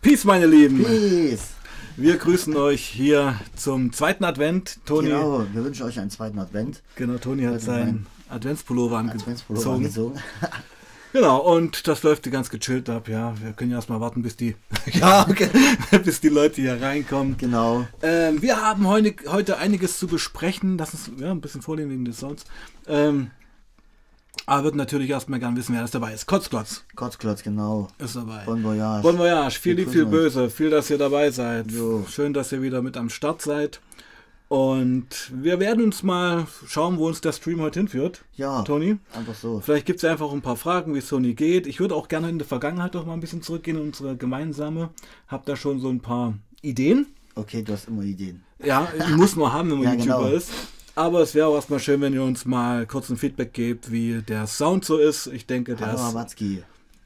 Peace, meine Lieben. Peace. Wir grüßen euch hier zum zweiten Advent. Toni, Genau, wir wünschen euch einen zweiten Advent. genau, Toni hat seinen Adventspullover angezogen. angezogen. Genau, und das läuft ganz gechillt ab. Ja, wir können ja erstmal warten, bis die, ja, okay, bis die Leute hier reinkommen. genau. Ähm, wir haben heute, heute einiges zu besprechen. Lass uns ja, ein bisschen vorlesen wegen des Sounds. Ähm, aber wird natürlich erstmal gerne wissen, wer das dabei ist. Kotzklotz Kotzklotz, genau. ist dabei. Bon Voyage. Bon Voyage, viel lieb, viel böse, viel, dass ihr dabei seid. Jo. Schön, dass ihr wieder mit am Start seid. Und wir werden uns mal schauen, wo uns der Stream heute hinführt. Ja, Toni, einfach so. vielleicht gibt es einfach ein paar Fragen, wie es Sony geht. Ich würde auch gerne in die Vergangenheit doch mal ein bisschen zurückgehen, in unsere gemeinsame. Hab da schon so ein paar Ideen. Okay, du hast immer Ideen. Ja, muss man haben, wenn man Ja, YouTuber genau. ist. Aber es wäre auch erstmal schön, wenn ihr uns mal kurz ein Feedback gebt, wie der Sound so ist. Ich denke, der Hallo ist.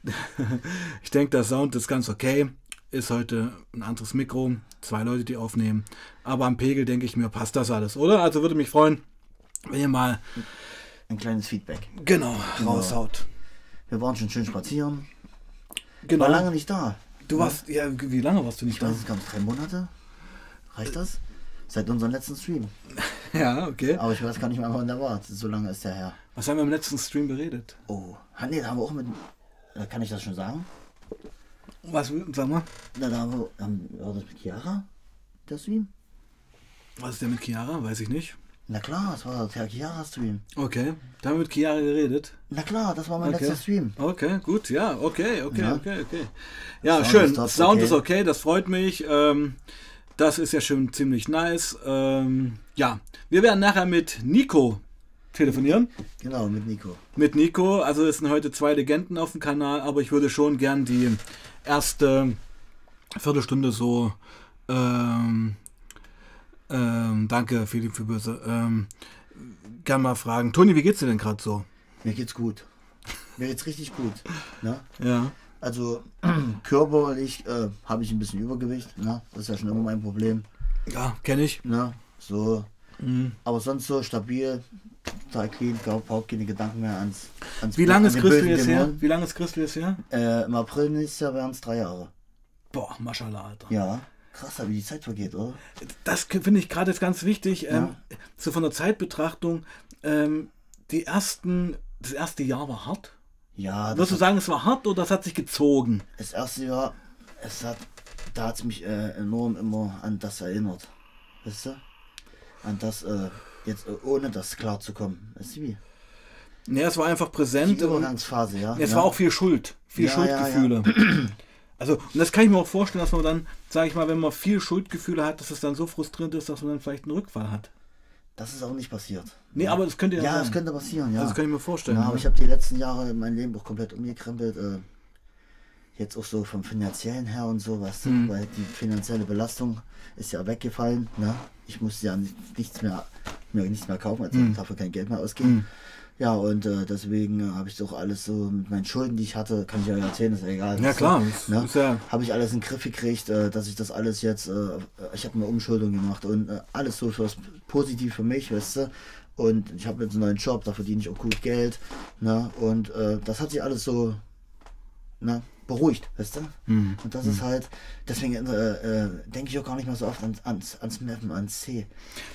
Ich denke, der Sound ist ganz okay. Ist heute ein anderes Mikro, zwei Leute, die aufnehmen. Aber am Pegel denke ich mir, passt das alles, oder? Also würde mich freuen, wenn ihr mal Ein kleines Feedback. genau, Genau. raushaut. Wir waren schon schön spazieren. Genau. War lange nicht da. Du warst, ja, wie lange warst du nicht Ich da? weiß, es gab drei Monate. Reicht das? Seit unserem letzten Stream. Ja, okay. Aber ich weiß gar nicht mehr, wann der war. So lange ist der her. Was haben wir im letzten Stream beredet? Oh. Nee, da haben wir auch mit. Da kann ich das schon sagen? Was, sag mal, Na, da haben wir. Haben, war das mit Chiara? Der Stream? was ist denn mit Chiara? Weiß ich nicht. Na klar, das war der Chiara-Stream. Okay, da haben wir mit Chiara geredet. Na klar, das war mein Okay. letzter Stream. Okay, gut, ja, okay, okay, Ja. okay, okay. Ja, Sound schön. ist Sound okay. ist okay, das freut mich. Ähm, das ist ja schon ziemlich nice. Ähm, ja, wir werden nachher mit Nico telefonieren. Genau, mit Nico. Mit Nico, also es sind heute zwei Legenden auf dem Kanal, aber ich würde schon gern die erste Viertelstunde so. Ähm, ähm, danke, Philipp für Böse. Ähm, gern mal fragen. Toni, wie geht's dir denn gerade so? Mir geht's gut. Mir geht's richtig gut. Ne? Ja. Also körperlich äh, habe ich ein bisschen Übergewicht. Ne? Das ist ja schon immer mein Problem. Ja, kenne ich. Ne? So. Mhm. Aber sonst so stabil, total clean, überhaupt keine Gedanken mehr ans. ans Wie lange ist Christel jetzt her? Wie lange ist Christel jetzt her? Äh, Im April nächstes Jahr wären es drei Jahre. Boah, Maschallah, Alter. Ja. Krass, wie die Zeit vergeht, oder? Das finde ich gerade jetzt ganz wichtig. Ähm, so von der Zeitbetrachtung, ähm, die ersten, das erste Jahr war hart. Ja, das, Würdest du sagen, es war hart oder es hat sich gezogen? das erste Jahr, es hat, da hat es mich äh, enorm immer an das erinnert. Weißt du? An das, äh, jetzt äh, ohne das klar zu kommen. Weißt du wie? Nee, es war einfach Die präsent. und Übergangsphase, ja. es ja. war auch viel Schuld, viel Ja, ja, Schuldgefühle. Also, und das kann ich mir auch vorstellen, dass man dann, sage ich mal, wenn man viel Schuldgefühle hat, dass es dann so frustrierend ist, dass man dann vielleicht einen Rückfall hat. Das ist auch nicht passiert. Nee, aber das könnte ja, Ja, sein. das könnte passieren, ja. Also, das kann ich mir vorstellen. ja, aber ne? ich habe die letzten Jahre mein Leben auch komplett umgekrempelt. Äh, jetzt auch so vom finanziellen her und so, weißt du, Mhm. weil die finanzielle Belastung ist ja weggefallen. Ne? Ich musste ja nicht, nichts mehr, mir nichts mehr kaufen, also Mhm. dafür kein Geld mehr ausgeben. Mhm. Ja, und äh, deswegen äh, habe ich doch alles so mit meinen Schulden, die ich hatte, kann ich ja erzählen, ist ja egal. ja, klar. Das Ne? ja, habe ich alles in den Griff gekriegt, äh, dass ich das alles jetzt, äh, ich habe eine Umschuldung gemacht und äh, alles so fürs positiv für mich, weißt du. Und ich habe jetzt einen neuen Job, da verdiene ich auch gut Geld. Ne? Und äh, das hat sich alles so ne, beruhigt, weißt du. Mhm. Und das ist halt, deswegen äh, äh, denke ich auch gar nicht mehr so oft ans, ans, ans Mappen, ans C.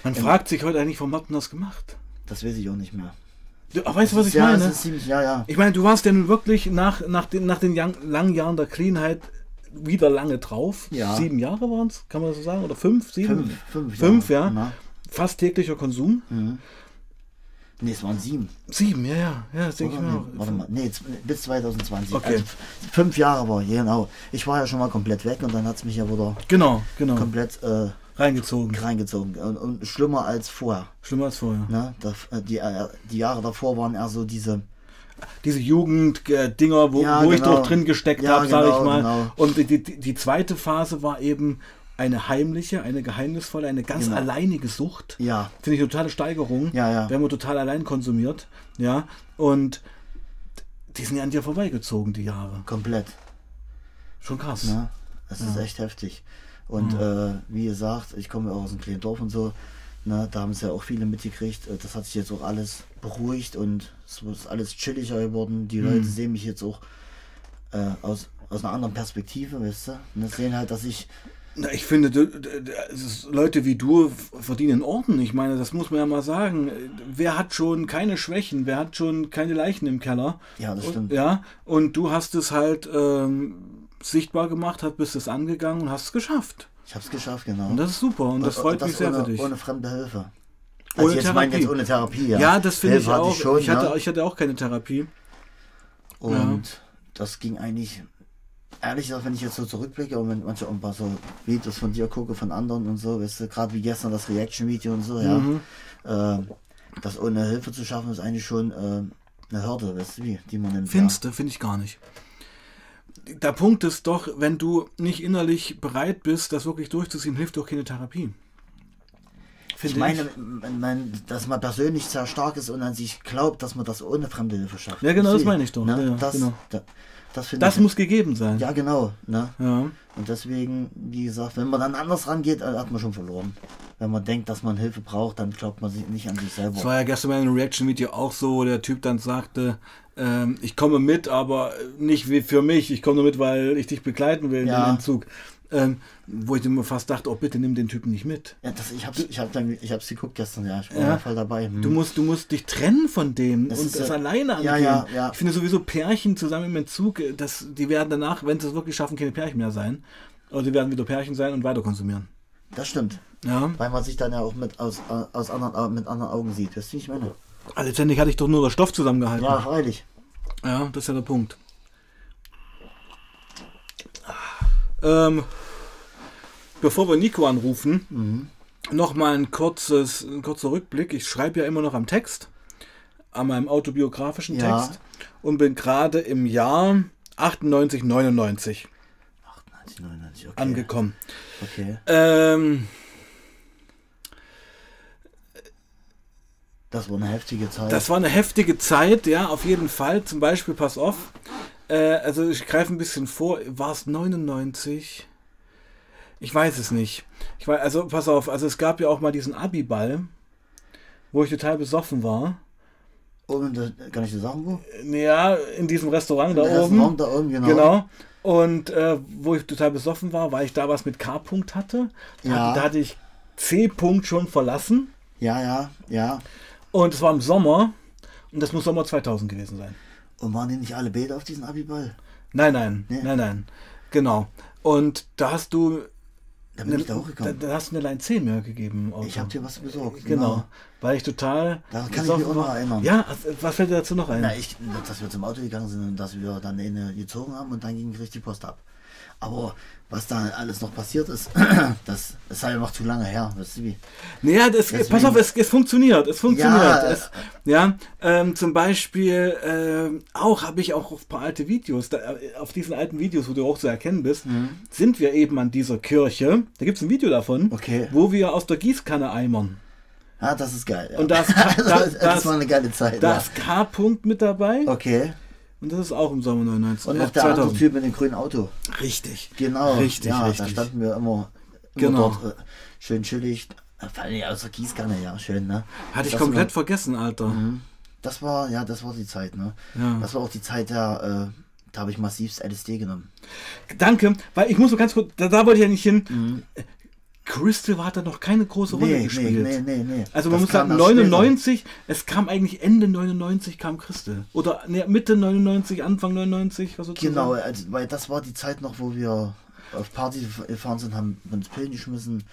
man fragt sich heute eigentlich, warum hat man das gemacht? Das weiß ich auch nicht mehr. Du, ach, weißt du, was ich ja, meine? Ziemlich, ja, ja. Ich meine, du warst ja nun wirklich nach, nach den, nach den Jan- langen Jahren der Cleanheit wieder lange drauf. Ja. Sieben Jahre waren es, kann man so sagen? Oder fünf, sieben? Fünf, fünf, Fünf, ja. Na? Fast täglicher Konsum. Mhm. Nee, es waren sieben. Sieben, ja, ja. Ja, das denke ich mir Nee, auch. warte mal, nee, bis 2020. Okay. Also fünf Jahre war, genau. Ich war ja schon mal komplett weg und dann hat es mich ja wieder Genau, genau. komplett äh, Reingezogen. reingezogen. Und, und schlimmer als vorher. Schlimmer als vorher. Ne? Da, äh, die, äh, die Jahre davor waren eher so diese. Diese Jugend-Dinger, wo, Ja, wo ich genau. doch drin gesteckt Ja, habe, sage genau, ich mal. genau. Und die, die, zweite Phase war eben eine heimliche, eine geheimnisvolle, eine ganz Genau. alleinige Sucht. Ja, Finde ich eine totale Steigerung. Ja, ja. Wenn man total allein konsumiert. Ja. Und die sind ja an dir vorbeigezogen, die Jahre. komplett. Schon krass. Ne? Das ist echt heftig. Und äh, wie gesagt, ich komme ja auch aus einem kleinen Dorf und so. Ne, da haben es ja auch viele mitgekriegt. Äh, Das hat sich jetzt auch alles beruhigt und es ist alles chilliger geworden. Die Leute sehen mich jetzt auch äh, aus, aus einer anderen Perspektive, weißt du? Und das sehen halt, dass ich Na, ich finde, Leute wie du verdienen Orden. Ich meine, das muss man ja mal sagen. Wer hat schon keine Schwächen? Wer hat schon keine Leichen im Keller? Ja, das und, stimmt. Ja, und du hast es halt ähm, sichtbar gemacht, hast, bist es angegangen und hast es geschafft. Ich habe es geschafft, genau. Und das ist super und das freut mich sehr ohne, für dich. Ohne fremde Hilfe. Ohne Also jetzt meine ich Therapie. jetzt ohne Therapie, ja. ja, das finde ich auch. Ich, schon, ich, hatte, ne? ich hatte auch keine Therapie. Und das ging eigentlich, ehrlich gesagt, wenn ich jetzt so zurückblicke und wenn manchmal auch ein paar so Videos von dir gucke, von anderen und so, weißt du, gerade wie gestern das Reaction-Video und so, ja. Mhm. Äh, das ohne Hilfe zu schaffen, ist eigentlich schon äh, eine Hürde, weißt du, wie, die man nimmt. Findest du, finde ich gar nicht. Der Punkt ist doch, wenn du nicht innerlich bereit bist, das wirklich durchzuziehen, hilft doch keine Therapie. Ich meine, man, man, dass man persönlich sehr stark ist und an sich glaubt, dass man das ohne fremde Hilfe schafft. Ja, genau, das meine ich doch. Ne? Ja, das, genau. da, das das ich. muss gegeben sein. ja, genau. Ne? Ja. Und deswegen, wie gesagt, wenn man dann anders rangeht, äh, hat man schon verloren. Wenn man denkt, dass man Hilfe braucht, dann glaubt man sich nicht an sich selber. Das war ja gestern bei einem Reaction-Video auch so, wo der Typ dann sagte, ähm, ich komme mit, aber nicht wie für mich, ich komme nur mit, weil ich dich begleiten will in Ja. den Entzug. Ähm, wo ich mir fast dachte, oh bitte nimm den Typen nicht mit. Ja, das, ich hab's, ich hab dann, ich hab's geguckt gestern, ja, ich war Ja. voll dabei. Hm. Du musst, du musst dich trennen von dem Das und ist das ja- alleine angehen. Ja, ja, ja. Ich finde sowieso Pärchen zusammen im Entzug, äh, das, die werden danach, wenn sie es wirklich schaffen, keine Pärchen mehr sein. Oder die werden wieder Pärchen sein und weiter konsumieren. Das stimmt. Ja. Weil man sich dann ja auch mit, aus, äh, aus anderen, Au- mit anderen Augen sieht. Du, wie ich meine? Letztendlich hatte ich doch nur der Stoff zusammengehalten. Ja, freilich. Ja, das ist ja der Punkt. Ähm, bevor wir Nico anrufen, Mhm. noch mal ein, kurzes, ein kurzer Rückblick. Ich schreibe ja immer noch am Text, an meinem autobiografischen Ja. Text und bin gerade im Jahr 98, 99 98, 99, okay. angekommen. Okay. Ähm, Das war eine heftige Zeit. Das war eine heftige Zeit, ja, auf jeden Fall. Zum Beispiel, pass auf, äh, also ich greife ein bisschen vor, war es 99? Ich weiß es nicht. Ich weiß, also pass auf, also es gab ja auch mal diesen Abi-Ball, wo ich total besoffen war. Oben, da, kann ich dir sagen, wo? Ja, in diesem Restaurant da Der oben. Raum da oben, genau. Genau. Und äh, wo ich total besoffen war, weil ich da was mit K-Punkt hatte. Da, Ja. da hatte ich C-Punkt schon verlassen. Ja, ja, ja. Und es war im Sommer. Und das muss Sommer 2000 gewesen sein. Und waren die nicht alle Bäder auf diesen Abiball? Nein, nein, Nee. nein, nein. Genau. Und da hast du, Da bin ich da da, hochgekommen. da hast du eine Line 10 mehr gegeben. Auto. Ich habe dir was besorgt. Genau. Weil ich total. Daran kann ich mich auch noch erinnern. Ja, was fällt dir dazu noch ein? Na, ich, dass wir zum Auto gegangen sind und dass wir dann eine gezogen haben und dann ging richtig Post ab. Aber was da alles noch passiert ist, das ist halt noch zu lange her. Weißt du wie? Naja, das, Deswegen- pass auf, es, es funktioniert. Es funktioniert. Ja, es, ja ähm, zum Beispiel ähm, auch habe ich auch auf ein paar alte Videos, da, äh, auf diesen alten Videos, wo du auch zu erkennen bist, Mhm. sind wir eben an dieser Kirche. Da gibt es ein Video davon, Okay. wo wir aus der Gießkanne eimern. Ah, das ist geil. Ja. Und das, da, das ist- war eine geile Zeit. da ja. K-Punkt mit dabei. Okay. Und das ist auch im Sommer 99. Und noch der andere Typ mit dem grünen Auto. Richtig. Genau. Richtig, ja, richtig. Da standen wir immer, immer Genau. dort äh, schön chillig. Vor allem aus der Gießkanne, ja, schön, ne? Hatte ich Das komplett war- vergessen, Alter. Mhm. Das war, ja, das war die Zeit, ne? Ja. Das war auch die Zeit, der, äh, da habe ich massivst LSD genommen. Danke, weil ich muss so ganz kurz, da, da wollte ich ja nicht hin. Crystal hat da noch keine große Rolle nee, gespielt. Nee, nee, nee, nee. Also man das muss sagen, 99, es kam eigentlich Ende 99 kam Crystal. Oder nee, Mitte 99, Anfang 99, was sozusagen. Genau, also, weil das war die Zeit noch, wo wir auf Party gefahren sind, haben uns Pillen geschmissen,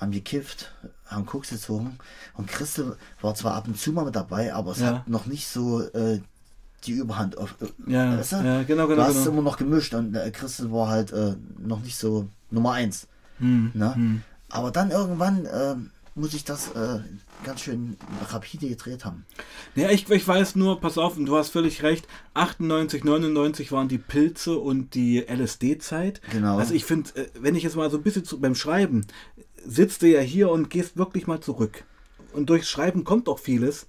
haben gekifft, haben Koks gezogen. Und Crystal war zwar ab und zu mal mit dabei, aber es ja. hat noch nicht so äh, die Überhand. Auf, äh, ja, weißt du? ja, genau, genau. Du hast genau. immer noch gemischt und äh, Crystal war halt äh, noch nicht so Nummer 1. Mhm. Ne? Hm. Aber dann irgendwann äh, muss ich das äh, ganz schön rapide gedreht haben. Ja, ich, ich weiß nur, pass auf, du hast völlig recht, 98, 99 waren die Pilze und die LSD-Zeit. Genau. Also ich finde, äh, wenn ich jetzt mal so ein bisschen zu, beim Schreiben, sitzt du ja hier und gehst wirklich mal zurück. Und durchs Schreiben kommt auch vieles,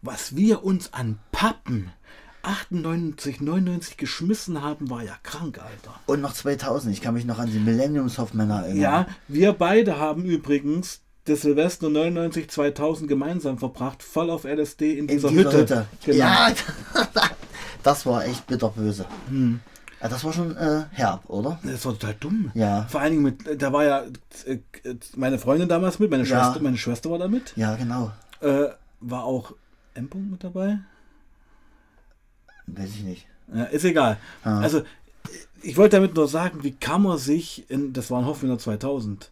was wir uns an Pappen 98, 99 geschmissen haben, war ja krank, Alter. Und noch 2000, ich kann mich noch an die Millennium Softmänner erinnern. Ja, wir beide haben übrigens das Silvester 99, 2000 gemeinsam verbracht, voll auf LSD in In dieser, dieser Hütte. Hütte. Genau. Ja, das war echt bitterböse. Ja, das war schon äh, herb, oder? Das war total dumm. Ja. Vor allen Dingen mit, da war ja äh, meine Freundin damals mit, meine Ja. Schwester, meine Schwester war da mit. Ja, genau. Äh, war auch M. -Punkt mit dabei? Weiß ich nicht. Ja, ist egal. Ah. Also, ich wollte damit nur sagen, wie kann man sich, in, das waren Hoffmänner 2000,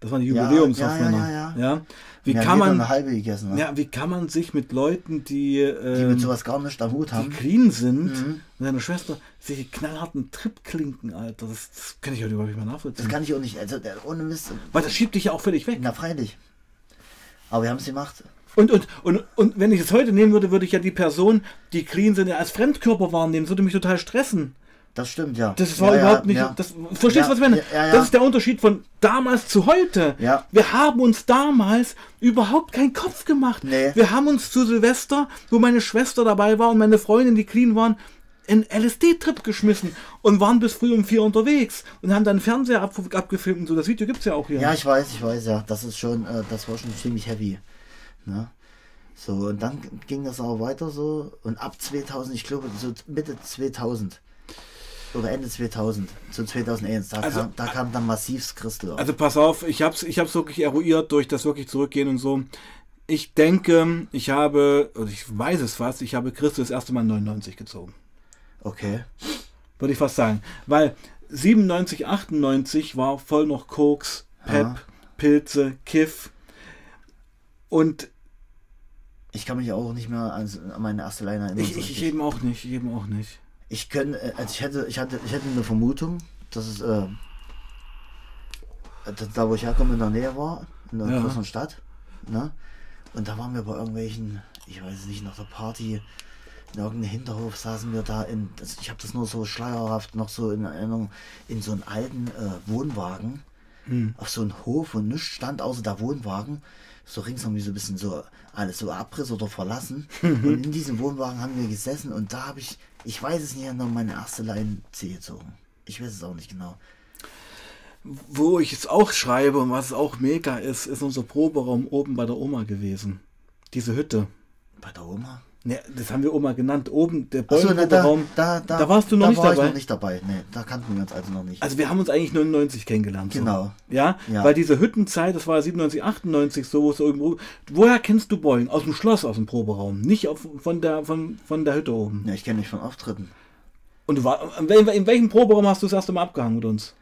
das waren die Ja, Jubiläumshoffmänner. ja, ja, Wie Wir kann man, eine halbe gegessen, ne? ja, wie kann man sich mit Leuten, die, die ähm, mit sowas gar nicht am Hut die haben. clean sind, Mhm. und seine Schwester, sich knallharten Trip klinken, Alter, das, das kann ich heute überhaupt nicht mehr nachvollziehen. Das kann ich auch nicht. Also ohne Mist. Weil das schiebt dich ja auch völlig weg. Na, freilich. Aber wir haben es gemacht. Und, und, und, und wenn ich es heute nehmen würde, würde ich ja die Person, die clean sind, ja als Fremdkörper wahrnehmen. Das würde mich total stressen. Das stimmt, ja. Das war ja, überhaupt nicht. Ja. Das, verstehst du, Ja, was ich meine? Das ist der Unterschied von damals zu heute. Ja. Wir haben uns damals überhaupt keinen Kopf gemacht. Nee. Wir haben uns zu Silvester, wo meine Schwester dabei war und meine Freundin, die clean waren, einen LSD-Trip geschmissen und waren bis früh um vier unterwegs und haben dann einen Fernseher ab, abgefilmt und so. Das Video gibt es ja auch hier. Ja, ich weiß, ich weiß, ja. Das ist schon, äh, das war schon ziemlich heavy. Ne? So, und dann ging das auch weiter so. Und ab 2000, ich glaube, so Mitte 2000 oder Ende 2000, so 2001, da, Also, kam, da kam dann massivst Christel auf. Also pass auf, ich habe es ich hab's wirklich eruiert durch das wirklich zurückgehen und so. Ich denke, ich habe, oder ich weiß es fast, ich habe Christus das erste Mal 99 gezogen. Okay. Würde ich fast sagen. Weil 97, 98 war voll noch Koks, Pep, Aha. Pilze, Kiff. Und Ich kann mich auch nicht mehr an, an meine erste Line erinnern. ich, ich richtig. eben auch nicht, ich eben auch nicht. Ich könnte, äh, also ich hätte, ich hatte, ich hätte eine Vermutung, dass es äh, da, wo ich herkomme in der Nähe war, in einer Ja. größeren Stadt, ne? Und da waren wir bei irgendwelchen, ich weiß nicht, nach der Party, in irgendeinem Hinterhof saßen wir da in, ich habe das nur so schleierhaft noch so in Erinnerung, in so einem alten äh, Wohnwagen, auf so einem Hof und nichts stand außer der Wohnwagen. So ringsum wie so ein bisschen so alles so Abriss oder verlassen. und in diesem Wohnwagen haben wir gesessen und da habe ich, ich weiß es nicht, noch meine erste C gezogen. Ich weiß es auch nicht genau. Wo ich es auch schreibe und was auch mega ist, ist unser Proberaum oben bei der Oma gewesen. Diese Hütte. Bei der Oma? Ne, das haben wir Oma genannt. Oben, der Achso, ne, da, da, da, da warst du noch da nicht war dabei. Ich noch nicht dabei. Nee, da kannten wir uns also noch nicht. Also wir haben uns eigentlich 99 kennengelernt. So. Genau. Ja? Ja. weil diese Hüttenzeit, das war ja 97, 98 so, wo es irgendwo. Woher kennst du Boeing? Aus dem Schloss, aus dem Proberaum, nicht auf, von, der, von, von der Hütte oben. ja, ich kenne mich von Auftritten. Und du war, in welchem Proberaum hast du das erste Mal abgehangen mit uns?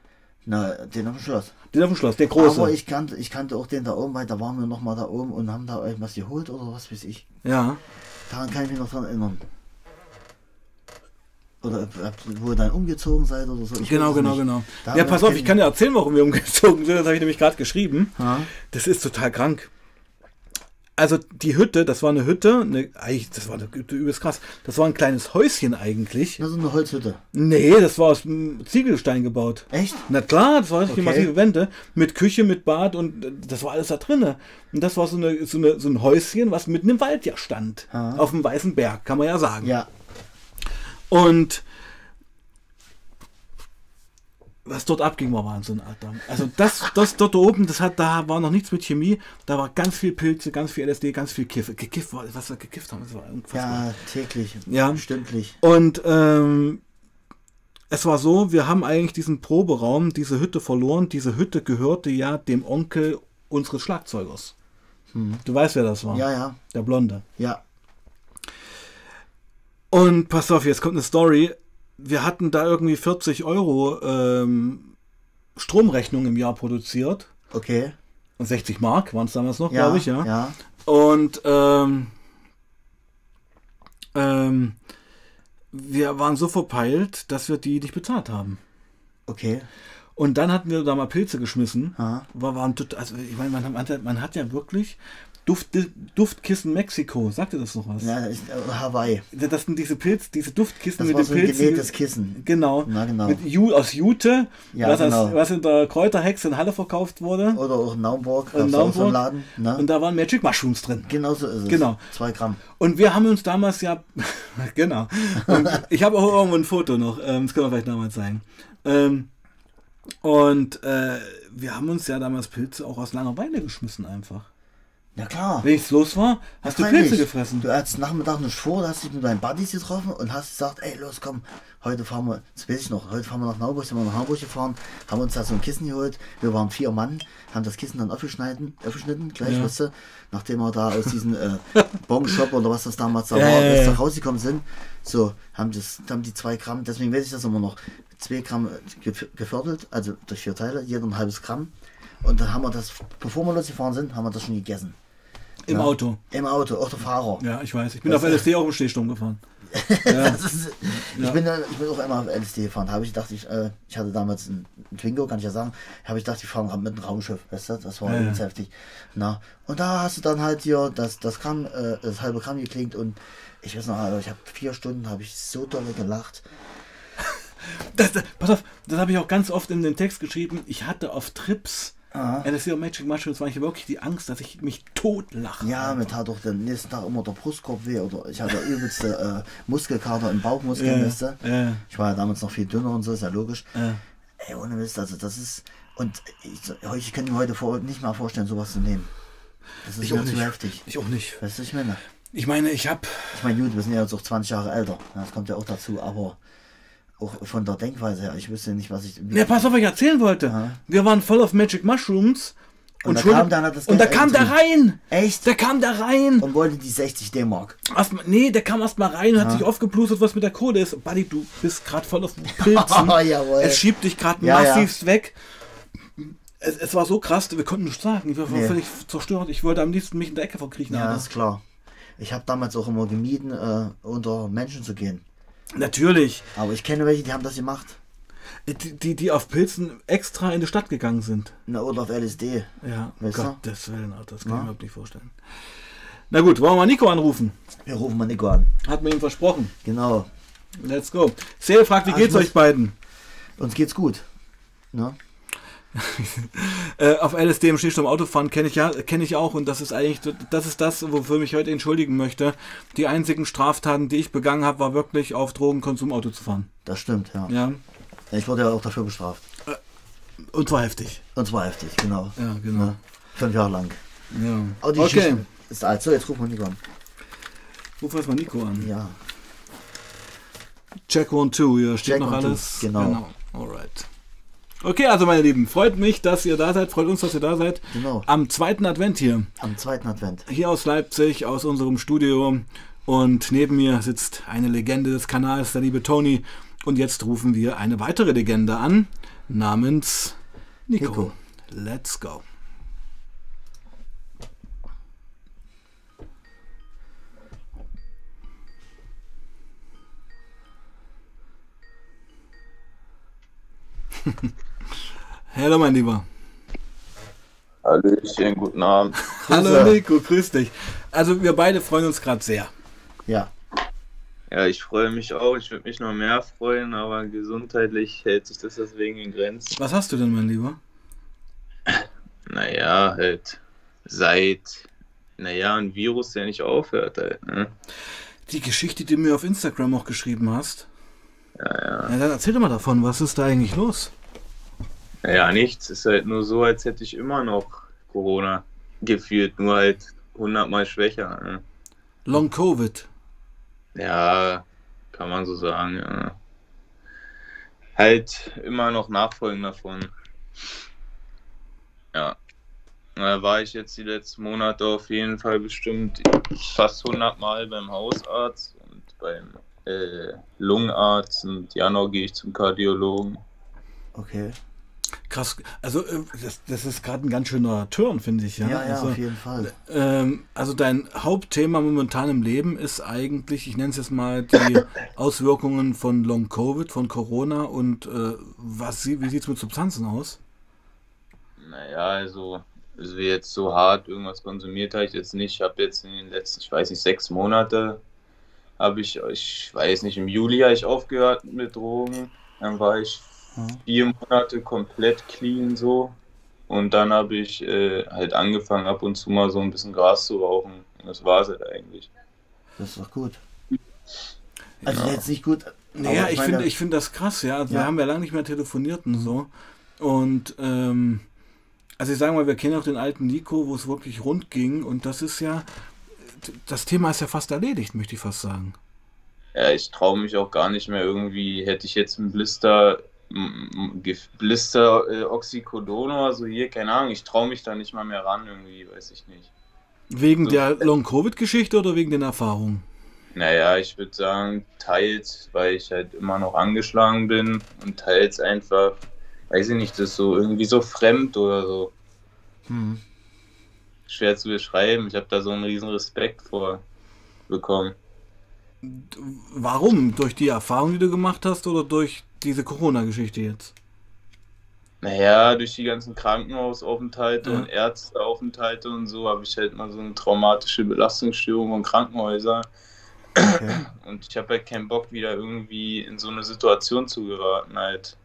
Na, den auf dem Schloss. Den auf dem Schloss, der große. Aber ich kannte, ich kannte auch den da oben, weil da waren wir noch mal da oben und haben da irgendwas geholt oder was weiß ich. ja. Daran kann ich mich noch dran erinnern. Oder wo ihr dann umgezogen seid oder so. Ich Genau, genau, nicht. genau. Da Ja, pass auf, ich kann dir erzählen, warum wir umgezogen sind. Das habe ich nämlich gerade geschrieben. Ha? Das ist total krank. Also die Hütte, das war eine Hütte, eine, eigentlich, das war eine, übelst krass. Das war ein kleines Häuschen eigentlich. Das ist eine Holzhütte. Nee, das war aus Ziegelstein gebaut. Echt? Na klar, das war richtig Okay. massive Wände mit Küche, mit Bad und äh, das war alles da drinne. Und das war so, eine, so, eine, so ein Häuschen, was mitten im Wald ja stand. Ah. Auf dem Weißen Berg, kann man ja sagen. Ja. Und was dort abging, war Wahnsinn, Alter. Also das, das dort oben, das hat, da war noch nichts mit Chemie. Da war ganz viel Pilze, ganz viel LSD, ganz viel Kiff. Gekifft war, was wir gekifft haben, das war unfassbar. Ja, täglich. Ja. Stündlich. Und ähm, es war so, wir haben eigentlich diesen Proberaum, diese Hütte verloren. Diese Hütte gehörte ja dem Onkel unseres Schlagzeugers. Du weißt, wer das war. Ja, ja. Der Blonde. Ja. Und pass auf, jetzt kommt eine Story. Wir hatten da irgendwie 40 Euro ähm, Stromrechnung im Jahr produziert. Okay. Und 60 Mark waren es damals noch, Ja. glaube ich, ja. Ja. Und ähm, ähm, wir waren so verpeilt, dass wir die nicht bezahlt haben. Okay. Und dann hatten wir da mal Pilze geschmissen. Aha. War, waren also ich meine, man, man hat ja wirklich Duft, Duftkissen Mexiko. Sagt ihr das noch was? Ja, ist, äh, Hawaii. Das sind diese Pilz, diese Duftkissen Das mit war den so ein Pilzen. genähtes Kissen. Genau. Na, genau. Mit Ju, aus Jute, Ja, was, genau. als, was in der Kräuterhexe in Halle verkauft wurde. Oder auch in Naumburg. In so Naumburg. Laden. Ne? Und da waren Magic Mushrooms drin. genau so ist es. Genau. Zwei Gramm. Und wir haben uns damals ja, genau. Und ich habe auch irgendwo ein Foto noch, ähm, das können wir vielleicht damals zeigen. Ähm, und äh, wir haben uns ja damals Pilze auch aus Langeweile geschmissen einfach. Ja klar. Wenn nichts los war, hast du Freilich. Pilze gefressen. Du hattest Nachmittag nicht vor, du hast dich mit deinen Buddies getroffen und hast gesagt, ey, los, komm, heute fahren wir, das weiß ich noch, heute fahren wir nach Nauburg, sind wir nach Hamburg gefahren, haben uns da so ein Kissen geholt, wir waren vier Mann, haben das Kissen dann aufgeschnitten, aufgeschnitten gleich, Ja. weißt du, nachdem wir da aus diesem äh, Bon-Shop oder was das damals da Ja, war, ja, bis ja. da rausgekommen sind, so, haben das, haben die zwei Gramm, deswegen weiß ich das immer noch, zwei Gramm gef- geviertelt, also durch vier Teile, jeder ein halbes Gramm, und dann haben wir das, bevor wir losgefahren sind, haben wir das schon gegessen. Im Ja. Auto. Im Auto, auch der Fahrer. Ja, ich weiß. Ich bin Das- auf LSD auch im Stehsturm gefahren. Ja. Ist, Ja. ich, bin, da- ich bin auch einmal auf LSD gefahren. Habe ich gedacht, ich, äh, ich hatte damals einen, Twingo, kann ich ja sagen. Habe ich gedacht, ich fahre mit einem Raumschiff. Weißt du? Das war Ja, ja. ganz heftig. Na, und da hast du dann halt hier das, das Gramm, äh, das halbe Gramm geklingt und ich weiß noch, also ich habe vier Stunden, habe ich so doll gelacht. Das, das, pass auf, das habe ich auch ganz oft in den Text geschrieben. Ich hatte auf Trips Aha. LSD und Magic Mushrooms war ich wirklich die Angst, dass ich mich totlache. Ja, mir tat auch den nächsten Tag immer der Brustkorb weh oder ich hatte übelste äh, Muskelkater im Bauchmuskel, Ja, ja. Ich war ja damals noch viel dünner und so, ist ja logisch. Ja. Ey, ohne Mist, also das ist. Und ich, ich könnte mir heute vor, nicht mal vorstellen, sowas zu nehmen. Das ist Ich auch zu nicht. heftig. Ich auch nicht. Weißt du, ich meine? Ich meine, ich habe Ich meine, gut, wir sind ja jetzt auch 20 Jahre älter. Ja, Das kommt ja auch dazu, aber auch von der Denkweise her, ich wüsste nicht, was ich. Ja, pass auf, was ich erzählen wollte. Aha. Wir waren voll auf Magic Mushrooms. Und da Entschuldigung- kam dann und da kam der irgendwie. rein. Echt? Der kam da rein. Und wollte die 60 D-Mark. Nee, der kam erst mal rein und hat sich aufgeplustert, was mit der Kohle ist. Buddy, du bist gerade voll auf Pilzen. Jawohl. es schiebt dich gerade Ja, ja. massivst weg. Es, es war so krass, wir konnten nichts sagen. Ich war Nee. völlig zerstört. Ich wollte am liebsten mich in der Ecke verkriechen. Ja, Alter. das ist klar. Ich habe damals auch immer gemieden, äh, unter Menschen zu gehen. Natürlich. Aber ich kenne welche, die haben das gemacht. Die, die, die auf Pilzen extra in die Stadt gegangen sind. Na, oder auf LSD. Ja, Weißt du? Gottes Willen, Alter, das kann Ja. ich mir überhaupt nicht vorstellen. Na gut, wollen wir mal Nico anrufen? Wir rufen mal Nico an. Hat mir ihm versprochen. Genau. Let's go. Seel fragt, wie Ah, geht's euch beiden? Uns geht's gut. Ne? Äh, auf LSD im Schneesturm Autofahren kenne ich ja, kenne ich auch und das ist eigentlich, das ist das, wofür ich heute entschuldigen möchte. Die einzigen Straftaten, die ich begangen habe, war wirklich auf Drogenkonsum Auto zu fahren. Das stimmt, ja. Ja, Ich wurde ja auch dafür bestraft. und zwar heftig. Und zwar heftig, genau. Ja, genau. Ne? Fünf Jahre lang. Ja. Aber die Okay, Geschichte ist alt. So, jetzt rufen wir Nico an. ruf erst mal Nico an. Ja. Check one two, hier steht Check noch one, two, alles. genau. Alright. Okay, also meine Lieben, freut mich, dass ihr da seid, freut uns, dass ihr da seid. Genau. Am zweiten Advent hier, Am zweiten Advent. hier aus Leipzig, aus unserem Studio. Und neben mir sitzt eine Legende des Kanals, der liebe Tony. Und jetzt rufen wir eine weitere Legende an, namens Nico. Nico. Let's go. Hallo mein Lieber. Hallöchen, guten Abend. Hallo. Nico, grüß dich. Also wir beide freuen uns gerade sehr. Ja. Ja, ich freue mich auch. Ich würde mich noch mehr freuen, aber gesundheitlich hält sich das deswegen in Grenzen. Was hast du denn, mein Lieber? Naja, halt seit, naja, ein Virus, der nicht aufhört halt, ne? Die Geschichte, die du mir auf Instagram auch geschrieben hast. Ja, ja. Ja, dann erzähl doch mal davon, was ist da eigentlich los? Naja, nichts. Ist halt nur so, als hätte ich immer noch Corona gefühlt, nur halt hundertmal schwächer. Ne? Long Covid. Ja, kann man so sagen, ja. Halt immer noch Nachfolgen davon. Ja. Da war ich jetzt die letzten Monate auf jeden Fall bestimmt fast 100 Mal beim Hausarzt und beim äh, Lungenarzt und Januar gehe ich zum Kardiologen. Okay. Krass. Also, äh, das, das ist gerade ein ganz schöner Turn, finde ich. Ja, Ja, ja, also, auf jeden Fall. ähm, also, dein Hauptthema momentan im Leben ist eigentlich, ich nenne es jetzt mal, die Auswirkungen von Long Covid, von Corona und äh, was, wie sieht es mit Substanzen aus? Naja, also, also jetzt so hart irgendwas konsumiert habe ich jetzt nicht. Ich habe jetzt in den letzten, ich weiß nicht, sechs Monate habe ich, ich weiß nicht, im Juli habe ich aufgehört mit Drogen. Dann war ich. Vier Monate komplett clean so. Und dann habe ich äh, halt angefangen, ab und zu mal so ein bisschen Gras zu rauchen. Und das war es halt eigentlich. Das ist doch gut. Also Ja. jetzt nicht gut. Naja, ich meine- finde ich find das krass, ja. Also Wir Ja. haben ja lange nicht mehr telefoniert und so. Und ähm, also ich sage mal, wir kennen auch den alten Nico, wo es wirklich rund ging und das ist ja, das Thema ist ja fast erledigt, möchte ich fast sagen. Ja, ich traue mich auch gar nicht mehr irgendwie, hätte ich jetzt einen Blister, Blister äh, Oxycodon oder so hier, keine Ahnung, ich traue mich da nicht mal mehr ran irgendwie, weiß ich nicht. Wegen so, der Long-Covid-Geschichte oder wegen den Erfahrungen? Naja, ich würde sagen, teils, weil ich halt immer noch angeschlagen bin und teils einfach, weiß ich nicht, das ist so irgendwie so fremd oder so. Hm. Schwer zu beschreiben. Ich habe da so einen riesen Respekt vor bekommen. Warum? Durch die Erfahrung, die du gemacht hast oder durch diese Corona-Geschichte jetzt? Naja, durch die ganzen Krankenhausaufenthalte ja. und Ärzteaufenthalte und so habe ich halt mal so eine traumatische Belastungsstörung von Krankenhäusern. Okay. Und ich habe halt keinen Bock, wieder irgendwie in so eine Situation zu geraten halt.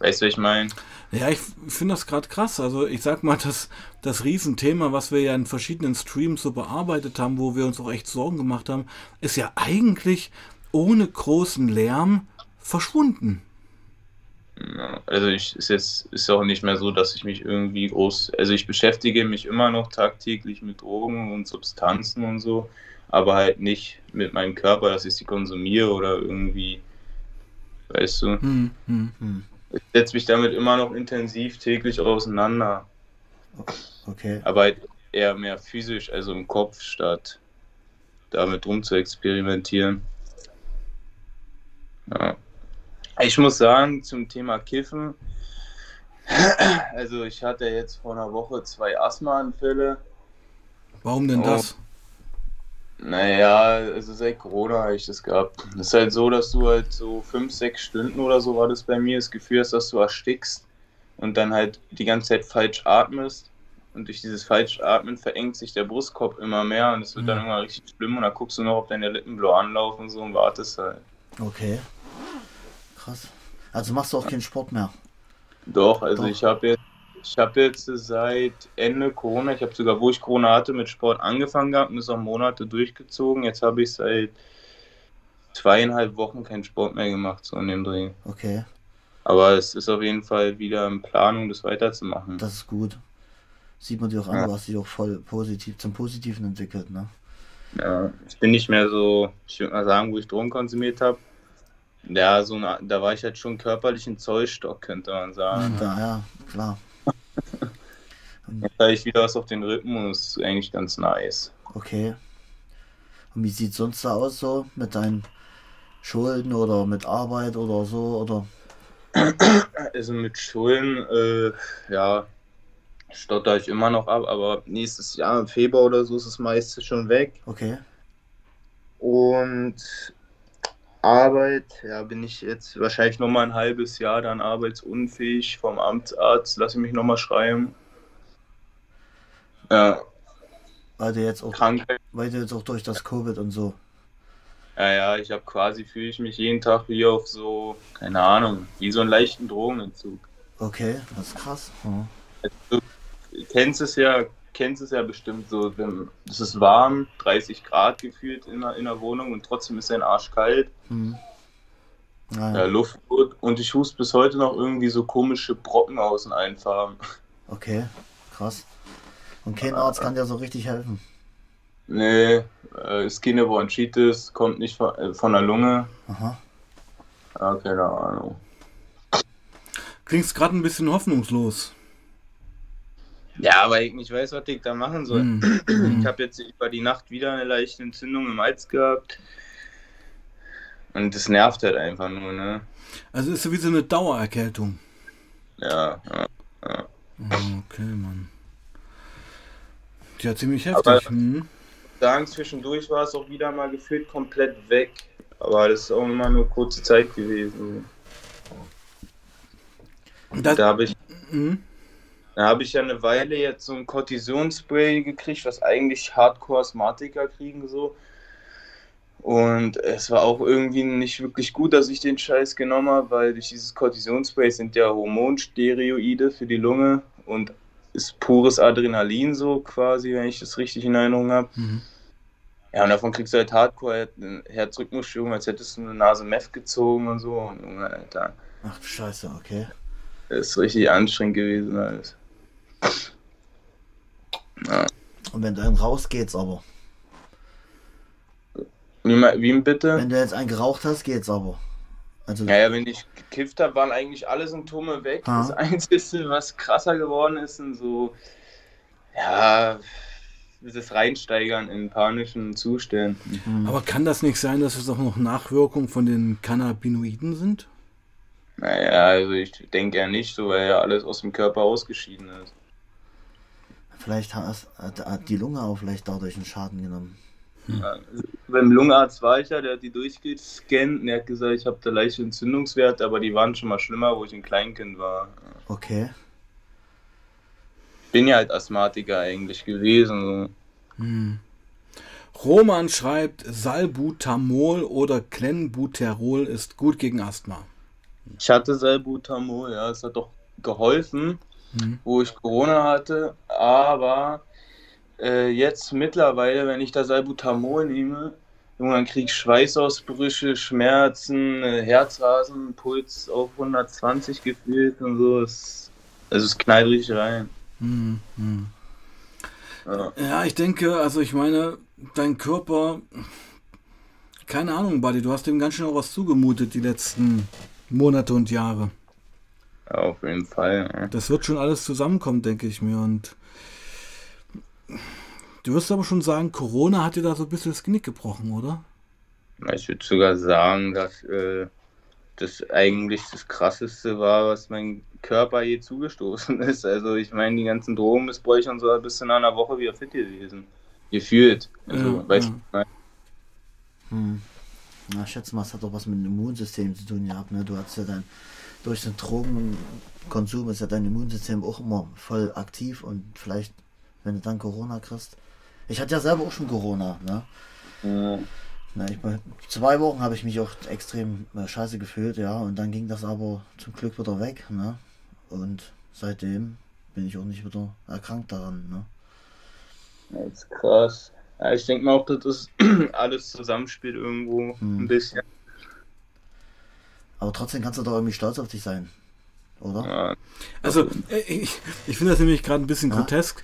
Weißt du, was ich meine? Ja, ich finde das gerade krass. Also ich sag mal, das, das Riesenthema, was wir ja in verschiedenen Streams so bearbeitet haben, wo wir uns auch echt Sorgen gemacht haben, ist ja eigentlich ohne großen Lärm verschwunden. Also ich ist jetzt ist auch nicht mehr so, dass ich mich irgendwie groß, also ich beschäftige mich immer noch tagtäglich mit Drogen und Substanzen und so, aber halt nicht mit meinem Körper, dass ich sie konsumiere oder irgendwie, weißt du. Hm, hm, hm. Ich setze mich damit immer noch intensiv täglich auseinander. Okay. Aber halt eher mehr physisch, also im Kopf, statt damit rum zu experimentieren. Ja. Ich muss sagen, zum Thema Kiffen, also ich hatte jetzt vor einer Woche zwei Asthmaanfälle. Warum denn das? Naja, also seit Corona habe ich das gehabt. Es ist halt so, dass du halt so fünf, sechs Stunden oder so war das bei mir, das Gefühl hast, dass du erstickst und dann halt die ganze Zeit falsch atmest. Und durch dieses falsch Atmen verengt sich der Brustkorb immer mehr und es wird mhm. dann immer richtig schlimm und dann guckst du noch, ob deine Lippen blau anlaufen und so und wartest halt. Okay. Krass. Also machst du auch keinen Sport mehr? Doch, also Doch. ich habe jetzt, ich habe jetzt seit Ende Corona, ich habe sogar, wo ich Corona hatte, mit Sport angefangen gehabt und das auch Monate durchgezogen. Jetzt habe ich seit zweieinhalb Wochen keinen Sport mehr gemacht, so in dem Dreh. Okay. Aber es ist auf jeden Fall wieder in Planung, das weiterzumachen. Das ist gut. Sieht man dir auch an, ja. du hast dich auch voll positiv zum Positiven entwickelt, ne? Ja, ich bin nicht mehr so, ich würde mal sagen, wo ich Drogen konsumiert habe, ja, so eine, da war ich halt schon körperlich ein Zollstock, könnte man sagen. Da, ja, klar. Jetzt habe ich wieder was auf den Rippen und es ist eigentlich ganz nice. Okay. Und wie sieht es sonst da aus so mit deinen Schulden oder mit Arbeit oder so oder? Also mit Schulden, äh, ja, stotter ich immer noch ab, aber nächstes Jahr im Februar oder so ist das meiste schon weg. Okay. Und Arbeit, ja, bin ich jetzt wahrscheinlich noch mal ein halbes Jahr dann arbeitsunfähig vom Amtsarzt, lasse ich mich noch mal schreiben. Ja. Weil du jetzt auch, Krankheit. weil du jetzt auch durch das Covid und so. Ja, ja, ich habe quasi, fühle ich mich jeden Tag wie auf so, keine Ahnung, wie so einen leichten Drogenentzug. Okay, das ist krass. Mhm. du kennst es ja, kennst es ja bestimmt so, wenn, es ist warm, 30 Grad gefühlt in der, in der Wohnung und trotzdem ist dein Arsch kalt. Mhm. Ah, ja, Luft gut und ich hust bis heute noch irgendwie so komische Brocken aus den Einfahren. Okay, krass. Und kein Arzt kann dir so richtig helfen. Nee, äh, ist keine Bronchitis, kommt nicht von, äh, von der Lunge. Aha. Ja, keine Ahnung. Klingst gerade ein bisschen hoffnungslos. Ja, weil ich nicht weiß, was ich da machen soll. Mm. Ich habe jetzt über die Nacht wieder eine leichte Entzündung im Hals gehabt. Und das nervt halt einfach nur, ne? Also ist so wie so eine Dauererkältung. Ja, ja, ja. Okay, Mann. Ja, ziemlich heftig. Aber, hm. sagen, zwischendurch war es auch wieder mal gefühlt komplett weg. Aber das ist auch immer nur kurze Zeit gewesen. Das, da habe ich. Hm? Da habe ich ja eine Weile jetzt so ein Cortisonspray gekriegt, was eigentlich Hardcore-Asthmatiker kriegen so. Und es war auch irgendwie nicht wirklich gut, dass ich den Scheiß genommen habe, weil durch dieses Cortisonspray sind ja Hormonsteroide für die Lunge und ist pures Adrenalin so quasi, wenn ich das richtig in Erinnerung habe. Mhm. Ja, und davon kriegst du halt Hardcore Herzrhythmusstörung, als hättest du eine Nase Meth gezogen und so. Und, Alter. Ach, scheiße, okay. ist richtig anstrengend gewesen alles. Ja. Und wenn du einen raus geht's aber. Wie, wie bitte? Wenn du jetzt einen geraucht hast, geht's aber. Also, Ja, ja, wenn ich gekifft habe, waren eigentlich alle Symptome weg. Ah. Das Einzige, was krasser geworden ist, sind so, ja, das Reinsteigern in panischen Zuständen. hm. Aber kann das nicht sein, dass es auch noch Nachwirkungen von den Cannabinoiden sind? Naja, also ich denke ja nicht so, weil ja alles aus dem Körper ausgeschieden ist. Vielleicht hat, hat, die Lunge auch vielleicht dadurch einen Schaden genommen. Also beim Lungenarzt war ich ja, der hat die durchgescannt und der hat gesagt, ich habe da leichte Entzündungswerte, aber die waren schon mal schlimmer, wo ich ein Kleinkind war. Okay. Bin ja halt Asthmatiker eigentlich gewesen. So. Hm. Roman schreibt, Salbutamol oder Clenbuterol ist gut gegen Asthma. Ich hatte Salbutamol, ja, es hat doch geholfen, Hm. wo ich Corona hatte, aber äh, jetzt mittlerweile, wenn ich da Salbutamol nehme, irgendwann kriege ich Schweißausbrüche, Schmerzen, äh, Herzrasen, Puls auf 120 gefühlt und so. Es, also es knallt richtig rein. Hm, hm. Ja. Ja, ich denke, also ich meine, dein Körper, keine Ahnung, Buddy, du hast dem ganz schön auch was zugemutet die letzten Monate und Jahre. Ja, auf jeden Fall. Ja. Das wird schon alles zusammenkommen, denke ich mir. Und du wirst aber schon sagen, Corona hat dir da so ein bisschen das Genick gebrochen, oder? Ich würde sogar sagen, dass äh, das eigentlich das Krasseste war, was mein Körper je zugestoßen ist. Also ich meine, die ganzen Drogenmissbräuche und so, bis zu einer Woche wieder fit gewesen. Gefühlt. Also, Ja, weißt ja. du, nein. Hm. Na, ich schätze mal, es hat auch was mit dem Immunsystem zu tun gehabt. Ne? Du hast ja dann durch den Drogenkonsum ist ja dein Immunsystem auch immer voll aktiv und vielleicht, wenn du dann Corona kriegst. Ich hatte ja selber auch schon Corona. Ne? Ja. Na, ich, zwei Wochen habe ich mich auch extrem äh, scheiße gefühlt, ja, und dann ging das aber zum Glück wieder weg, ne? Und seitdem bin ich auch nicht wieder erkrankt daran, ne? Das ist krass. Ja, ich denke mal auch, dass das alles zusammenspielt irgendwo Hm. ein bisschen. Aber trotzdem kannst du doch irgendwie stolz auf dich sein, oder? Ja. Also, äh, ich, ich finde das nämlich gerade ein bisschen Ja. grotesk.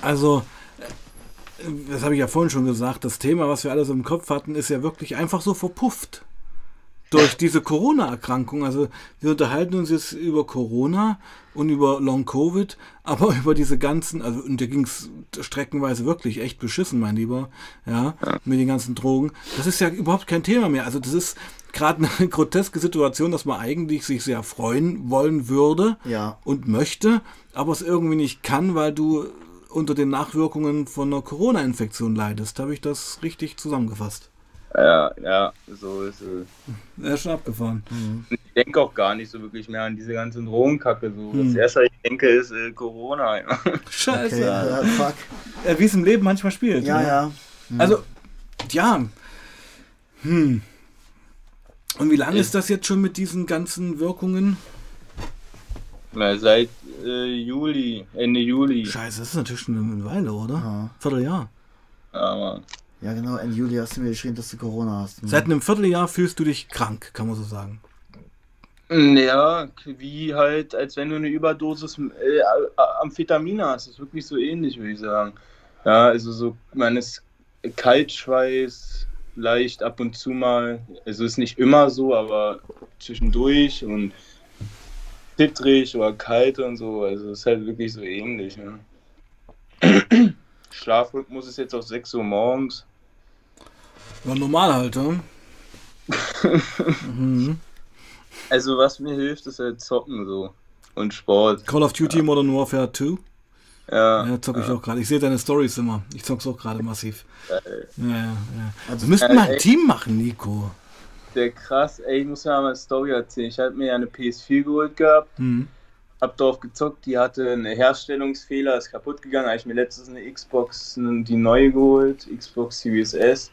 Also, äh, das habe ich ja vorhin schon gesagt, das Thema, was wir alle so im Kopf hatten, ist ja wirklich einfach so verpufft. Durch diese Corona-Erkrankung. Also, wir unterhalten uns jetzt über Corona und über Long-Covid, aber über diese ganzen, also, und da ging es streckenweise wirklich echt beschissen, mein Lieber, ja, mit den ganzen Drogen. Das ist ja überhaupt kein Thema mehr. Also, das ist gerade eine groteske Situation, dass man eigentlich sich sehr freuen wollen würde Ja, und möchte, aber es irgendwie nicht kann, weil du unter den Nachwirkungen von einer Corona-Infektion leidest. Habe ich das richtig zusammengefasst? Ja, ja, so ist es. Ja, schon abgefahren. Ich denke auch gar nicht so wirklich mehr an diese ganze Drogenkacke. So. Hm. Das erste, was ich denke, ist äh, Corona. Ja. Scheiße. okay, äh, fuck. Äh, Wie es im Leben manchmal spielt. Ja, ne? ja. Also, ja. Hm. Und wie lange ist das jetzt schon mit diesen ganzen Wirkungen? Na, seit äh, Juli, Ende Juli. Scheiße, das ist natürlich schon eine Weile, oder? Ja. Vierteljahr. Aber Ja, genau, Ende Juli hast du mir geschrieben, dass du Corona hast. ne? Seit einem Vierteljahr fühlst du dich krank, kann man so sagen. Ja, wie halt, als wenn du eine Überdosis äh, Amphetamin hast. Das ist wirklich so ähnlich, würde ich sagen. Ja, also so, man ist Kaltschweiß, leicht ab und zu mal. Also ist nicht immer so, aber zwischendurch und zittrig oder kalt und so. Also ist halt wirklich so ähnlich. Ne? Schlafrhythmus ist jetzt auf 6 Uhr morgens. Ja, normal halt, ne? mhm. Also was mir hilft, ist halt Zocken so. Und Sport. Call of Duty Modern Warfare 2. Ja. Ja, zocke ich auch gerade. Ich sehe deine Stories immer. Ich zock's auch gerade massiv. Ja, ja, ja. Also, Wir müssten mal ein ey. Team machen, Nico. Der krass, ey, ich muss mir mal eine Story erzählen. Ich hatte mir ja eine PS4 geholt gehabt, Mhm. hab drauf gezockt, die hatte einen Herstellungsfehler, ist kaputt gegangen. Habe ich mir letztens eine Xbox, die neue geholt, Xbox Series S.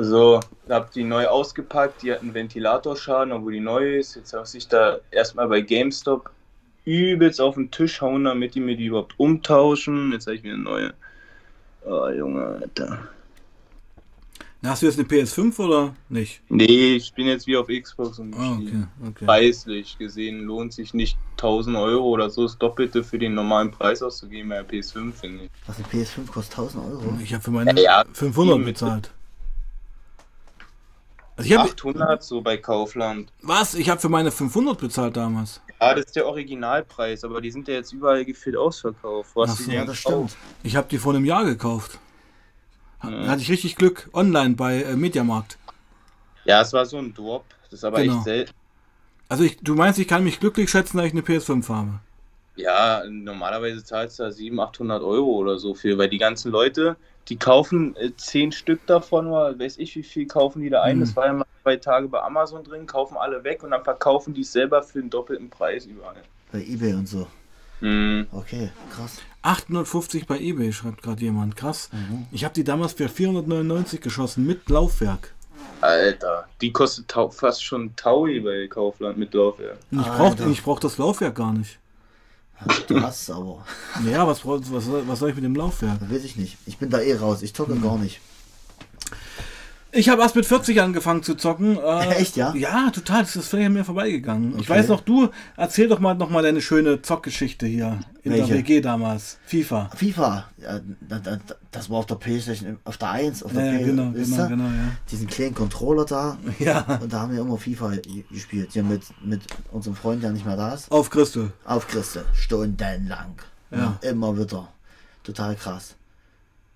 So, hab die neu ausgepackt, die hat einen Ventilatorschaden, obwohl die neu ist. Jetzt muss ich da erstmal bei GameStop übelst auf den Tisch hauen, damit die mir die überhaupt umtauschen. Jetzt habe ich mir eine neue. Oh, Junge, Alter. Hast du jetzt eine PS5 oder nicht? Nee, ich bin jetzt wie auf Xbox und Ah, okay, okay. preislich gesehen lohnt sich nicht 1000 Euro oder so das Doppelte für den normalen Preis auszugeben bei der PS5, finde ich. Was eine PS5 kostet 1000 Euro. Ich habe für meine Ja, ja. 500 Mit- bezahlt. Also ich habe 800 so bei Kaufland. was? Ich habe für meine 500 bezahlt damals. Ja, das ist der Originalpreis, aber die sind ja jetzt überall gefühlt ausverkauft. Was Ach die so, Ja, das kaufen? stimmt. Ich habe die vor einem Jahr gekauft. Ja. Hatte ich richtig Glück. Online bei äh, Mediamarkt. Ja, es war so ein Drop. Das ist aber Genau. echt selten. Also ich, du meinst, ich kann mich glücklich schätzen, dass ich eine PS5 habe. Ja, normalerweise zahlst du da 700, 800 Euro oder so für, weil die ganzen Leute, die kaufen äh, 10 Stück davon oder weiß ich wie viel kaufen die da ein. Mhm. Das war ja mal zwei Tage bei Amazon drin, kaufen alle weg und dann verkaufen die es selber für den doppelten Preis überall. Bei Ebay und so. Mhm. Okay, krass. 850 bei eBay, schreibt gerade jemand. Krass. Mhm. Ich habe die damals für 499 geschossen mit Laufwerk. Alter, die kostet fast schon Taui bei Kaufland mit Laufwerk. Und ich brauche ich brauch das Laufwerk gar nicht. Du hast es aber. Naja, was, was, soll- was soll ich mit dem Laufwerk? Weiß ich nicht. Ich bin da eh raus. Ich zocke gar nicht. Ich habe erst mit 40 angefangen zu zocken. Äh, Echt, ja? Ja, total. Das ist völlig an mir vorbeigegangen. Ich Okay. weiß noch, du erzähl doch mal noch mal deine schöne Zockgeschichte hier in Welche? der WG damals. FIFA. FIFA, ja, da- da- das war auf der Playstation, auf der 1, auf der Ja, ja, P- genau, genau, genau, ja. Diesen kleinen Controller da. Ja, Und da haben wir immer FIFA ge- gespielt. Hier mit, mit unserem Freund, der nicht mehr da ist. auf Christel. Auf Christe. Stundenlang. Ja. Immer wieder. Total krass.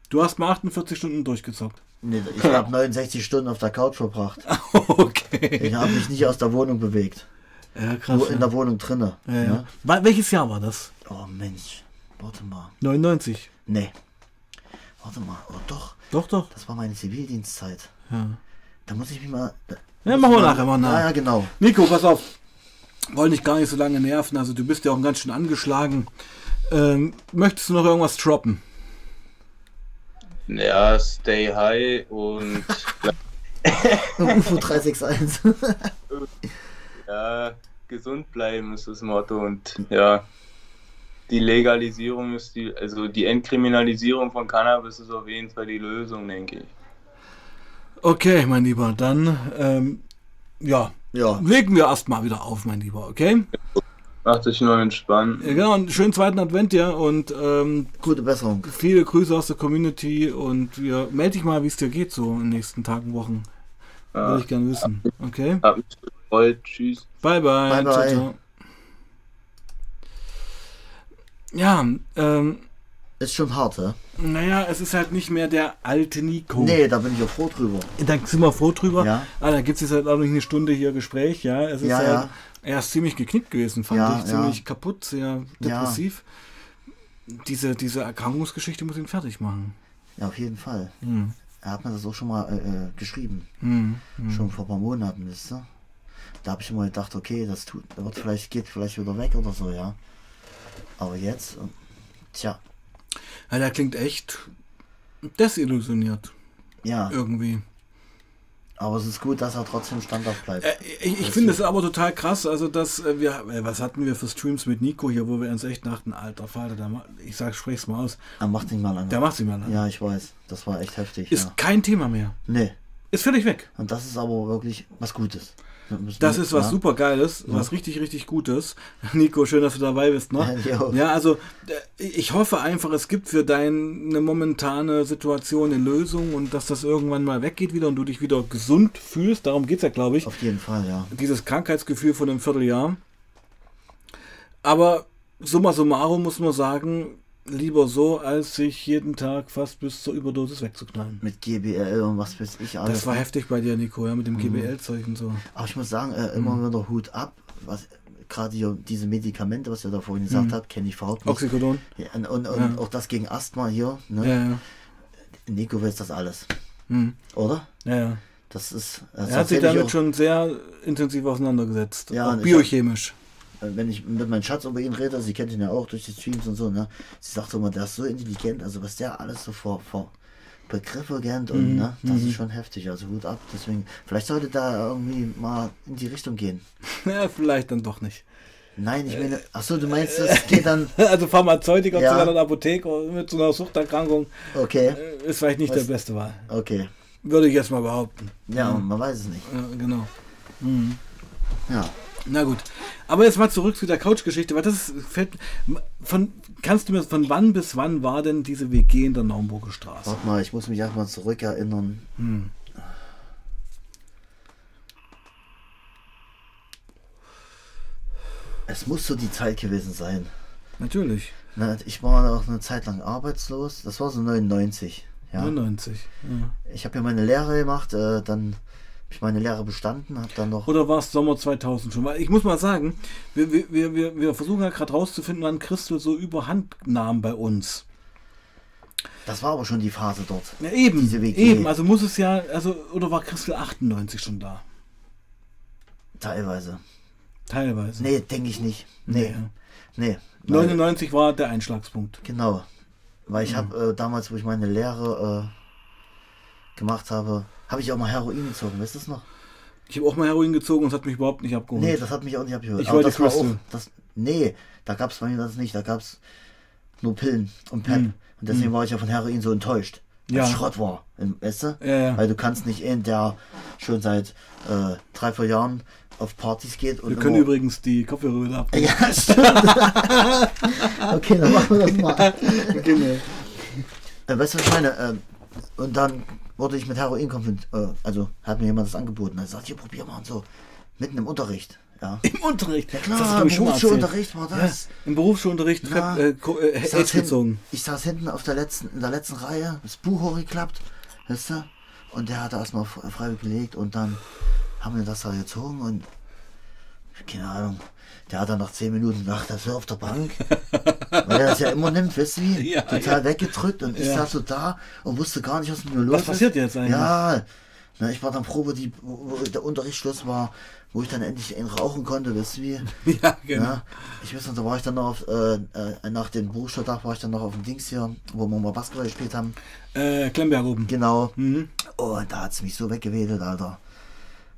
Du hast mal 48 Stunden durchgezockt. Nee, ich habe 69 Stunden auf der Couch verbracht. okay. Ich habe mich nicht aus der Wohnung bewegt. Ja, krass. Nur in der Wohnung drinne. Ja, ja. Ja? Wa- Welches Jahr war das? Oh Mensch. Warte mal. 99. Nee. Warte mal. Oh doch. Doch, doch. Das war meine Zivildienstzeit. Ja. Da muss ich mich mal. Ja, machen wir nachher mal nach. Ja, ja, genau. Nico, pass auf. Wollen dich gar nicht so lange nerven. Also du bist ja auch ganz schön angeschlagen. Ähm, möchtest du noch irgendwas droppen? Ja, stay high und UFO 361. ja, gesund bleiben ist das Motto und ja, die Legalisierung ist die, also die Entkriminalisierung von Cannabis ist auf jeden Fall die Lösung, denke ich. Okay, mein Lieber, dann ähm, ja, ja. legen wir erstmal wieder auf, mein Lieber, okay? Macht euch nur entspannt. Ja, genau, einen schönen zweiten Advent dir und ähm, Gute Besserung. viele Grüße aus der Community und wir melde dich mal, wie es dir geht so in den nächsten Tagen, Wochen. Würde Ja, ich gerne wissen. Okay? hab mich gefreut. Tschüss. Bye bye. Bye, bye. Ciao, ciao. Ja, ähm, Ist schon hart, hä? naja, es ist halt nicht mehr der alte Nico. Nee, da bin ich auch froh drüber. Da sind wir froh drüber. Ja. Ah, da gibt es jetzt halt auch noch eine Stunde hier Gespräch, ja. Es ist Ja, halt, ja. Er ist ziemlich geknickt gewesen, fand Ja, ich. ja. Ziemlich kaputt, sehr depressiv. Diese, diese Erkrankungsgeschichte muss ihn fertig machen. Ja, auf jeden Fall. Hm. Er hat mir das auch schon mal äh, äh, geschrieben. Hm. Hm. Schon vor ein paar Monaten, wisst ihr? Da habe ich immer gedacht, okay, das tut, das wird vielleicht, geht vielleicht wieder weg oder so, ja. Aber jetzt, äh, tja, Ja, der klingt echt desillusioniert ja. irgendwie. Aber es ist gut, dass er trotzdem standhaft bleibt. Äh, ich ich finde es aber total krass, also dass äh, wir, äh, was hatten wir für Streams mit Nico hier, wo wir uns echt dachten, alter Vater, der ich sag, sprech's mal aus, er macht ihn mal an. der macht sie mal an. Ja, ich weiß. Das war echt heftig. Ist ja. kein Thema mehr. Nee. Ist völlig weg. Und das ist aber wirklich was Gutes. Das ist was ja. super Geiles, was richtig, richtig Gutes. Nico, schön, dass du dabei bist. Ne? Ja. Ja, also äh, ich hoffe einfach, es gibt für deine momentane Situation eine Lösung und dass das irgendwann mal weggeht wieder und du dich wieder gesund fühlst. Darum geht es ja, glaube ich. Auf jeden Fall, ja. Dieses Krankheitsgefühl von einem Vierteljahr. Aber summa summarum muss man sagen, lieber so, als sich jeden Tag fast bis zur Überdosis wegzuknallen. Mit GBL und was weiß ich alles. Das war heftig bei dir, Nico, ja, mit dem GBL-Zeug und so. Aber ich muss sagen, äh, immer Mhm. wieder Hut ab. Was gerade hier diese Medikamente, was ihr da vorhin gesagt Mhm. habt, kenne ich überhaupt nicht. Oxycodon. Ja, und und, und Ja. auch das gegen Asthma hier. Ja, Ne? ja. Nico weiß das alles, Hm. oder? ja, ja. Das ist. Das Er hat sich damit schon sehr intensiv auseinandergesetzt. Ja, auch biochemisch. Äh, Wenn ich mit meinem Schatz über ihn rede, sie kennt ihn ja auch durch die Streams und so, ne? Sie sagt immer, der ist so intelligent, also was der alles so vor, vor Begriffe kennt und Mhm, ne, das mhm. ist schon heftig, also Hut ab. Deswegen, vielleicht sollte da irgendwie mal in die Richtung gehen. Ja, vielleicht dann doch nicht. Nein, ich meine, ach so, du meinst, es geht dann, Also Pharmazeutiker Ja. zu einer Apotheke mit so einer Suchterkrankung okay, äh, ist vielleicht nicht Was- der beste Wahl. okay. Würde ich jetzt mal behaupten. Ja, man weiß es nicht. Ja, genau. Mhm. Ja. Na gut. Aber jetzt mal zurück zu der Couch-Geschichte, weil das fällt. Von, kannst du mir von wann bis wann war denn diese WG in der Naumburger Straße? Warte mal, ich muss mich erstmal zurückerinnern. Hm. Es muss so die Zeit gewesen sein. Natürlich. Na, ich war auch eine Zeit lang arbeitslos. Das war so 99. Ja. 99. Ja. Ich habe ja meine Lehre gemacht, äh, dann ich meine Lehre bestanden, habe dann noch. Oder war es Sommer 2000 schon? Weil ich muss mal sagen, wir, wir, wir, wir versuchen ja gerade rauszufinden, wann Christel so überhand nahm bei uns. Das war aber schon die Phase dort. Ja, eben, eben. Also muss es ja, also oder war Christel 98 schon da? Teilweise. Teilweise. Nee, denke ich nicht. Nee. Nee. Weil- 99 war der Einschlagspunkt. Genau. Weil ich habe äh, damals, wo ich meine Lehre äh, gemacht habe, habe ich auch mal Heroin gezogen, weißt du das noch? Ich habe auch mal Heroin gezogen und es hat mich überhaupt nicht abgeholt. Nee, das hat mich auch nicht abgehört. Ich Aber wollte das auch, das, Nee, da gab es bei mir das nicht. Da gab es nur Pillen und Pep. Hm. Und deswegen war ich ja von Heroin so enttäuscht. Weil Ja. es Schrott war. Weißt du? Ja, ja. Weil du kannst nicht in der schon seit äh, drei, vier Jahren auf Partys geht und Wir können immer- übrigens die Kopfhörer wieder ab. Ja, stimmt. okay, dann machen wir das mal. Genau. Äh, weißt du, was ich meine? Ähm, und dann wurde ich mit Heroin konfrontiert. Äh, also hat mir jemand das angeboten. Er sagt, hier, probier mal und so. Mitten im Unterricht. Ja. Im Unterricht. Ja Das hast du, klar, im. Berufsschulunterricht war das. Ja, Im Berufsschulunterricht Ja. äh, äh, Ich saß, hin, ich saß hinten auf der letzten, in der letzten Reihe, das Buch hochgeklappt, weißt du? Und der hat erstmal fre- freiwillig gelegt und dann haben wir das da gezogen und keine Ahnung. Der hat dann nach zehn Minuten das ist auf der Bank. Weil er das ja immer nimmt, weißt du wie? Ja, Total ja. weggedrückt und ich Ja. saß so da und wusste gar nicht, was mit mir los ist. passiert jetzt eigentlich? Ja, na, ich war dann wo, die, wo der Unterrichtsschluss war, wo ich dann endlich rauchen konnte, weißt du wie? Ja, genau. Ja, ich weiß noch, da war ich dann noch auf, äh, äh, nach dem Berufsschultag war ich dann noch auf dem Dings hier, wo wir mal Basketball gespielt haben. Äh, Klemberg oben. Genau. Mhm. Oh, und da hat es mich so weggewedelt, Alter.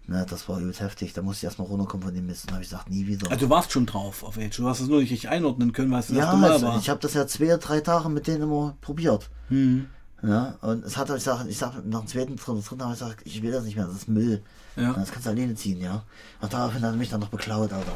Ne, das war übelst heftig. Da musste ich erstmal runterkommen von dem Mist. Und habe ich gesagt, nie wieder. Also du warst schon drauf auf Age. Du hast es nur nicht richtig einordnen können, weil es das ja, erste Mal war. ich habe das ja zwei, drei Tage mit denen immer probiert. Mhm. Ja, und es hat ich sag, ich sag nach dem zweiten drin, drin habe ich gesagt, ich will das nicht mehr, das ist Müll. Ja. Das kannst du alleine ziehen, ja. Und daraufhin hat er mich dann noch beklaut, Alter.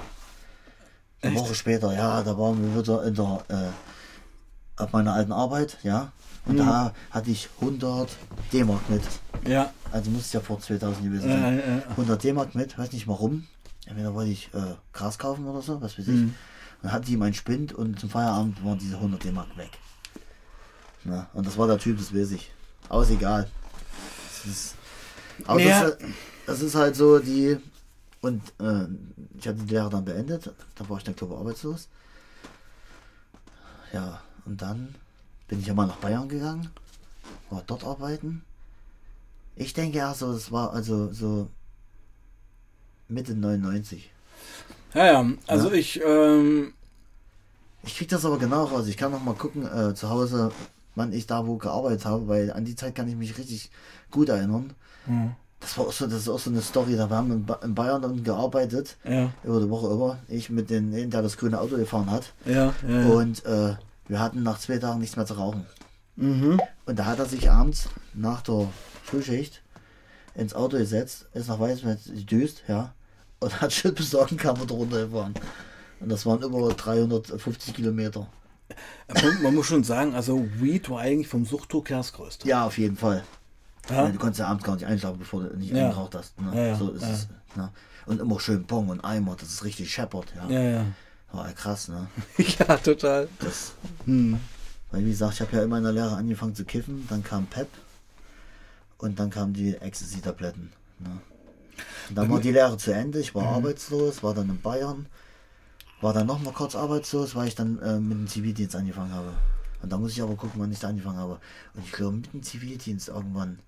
Eine Echt? Woche später, ja, da waren wir wieder in der, äh, auf meiner alten Arbeit, ja. Und Mhm. da hatte ich 100 D-Mark mit. Ja. Also muss es ja vor 2000 gewesen sein. äh, 100 D-Mark mit, weiß nicht warum. Entweder wollte ich äh, Gras kaufen oder so, was weiß ich. Mhm. Dann hatte die mein Spind und zum Feierabend waren diese 100 D-Mark weg. Na, und das war der Typ, das weiß ich. Aber ist egal. Das ist, aber Ja. das, ist- das ist halt so die. Und äh, ich hatte die Lehre dann beendet. Da war ich dann, glaube ich, arbeitslos. Ja, und dann bin ich ja mal nach Bayern gegangen. War dort arbeiten. Ich denke ja so, das war also so Mitte 99. ja, ja. Also Ja. ich, ähm, Ich krieg das aber genau raus. Ich kann noch mal gucken äh, zu Hause, wann ich da wo gearbeitet habe, weil an die Zeit kann ich mich richtig gut erinnern. hm, Das war auch so, das ist auch so eine Story. Da wir haben in, ba in Bayern dann gearbeitet, ja, über die Woche über. Ich mit dem, der das grüne Auto gefahren hat. ja, ja. ja. Und äh, wir hatten nach zwei Tagen nichts mehr zu rauchen. Mhm. Und da hat er sich abends nach der Frühschicht ins Auto gesetzt, ist nach Weißmetz gedüst, ja, und hat Schild besorgen, kam und runtergefahren. Und das waren über 350 Kilometer. Man, muss schon sagen, also Weed war eigentlich vom Suchtdruck her das Größte. Ja, auf jeden Fall. Ja? Du konntest ja abends gar nicht einschlafen, bevor du nicht Ja. eingeraucht hast. Ne? Ja, so ist es. Ne? Und immer schön Bong und Eimer, das ist richtig scheppert. Ja. War ja krass, ne? ja, total. Das, Hm. weil wie gesagt, ich habe ja immer in der Lehre angefangen zu kiffen, dann kam Pep und dann kamen die Ecstasy-Tabletten. Ne? Und dann war die Lehre zu Ende, ich war Mhm. arbeitslos, war dann in Bayern, war dann noch mal kurz arbeitslos, weil ich dann äh, mit dem Zivildienst angefangen habe. Und da muss ich aber gucken, wann ich da angefangen habe. Und ich glaube, mit dem Zivildienst irgendwann,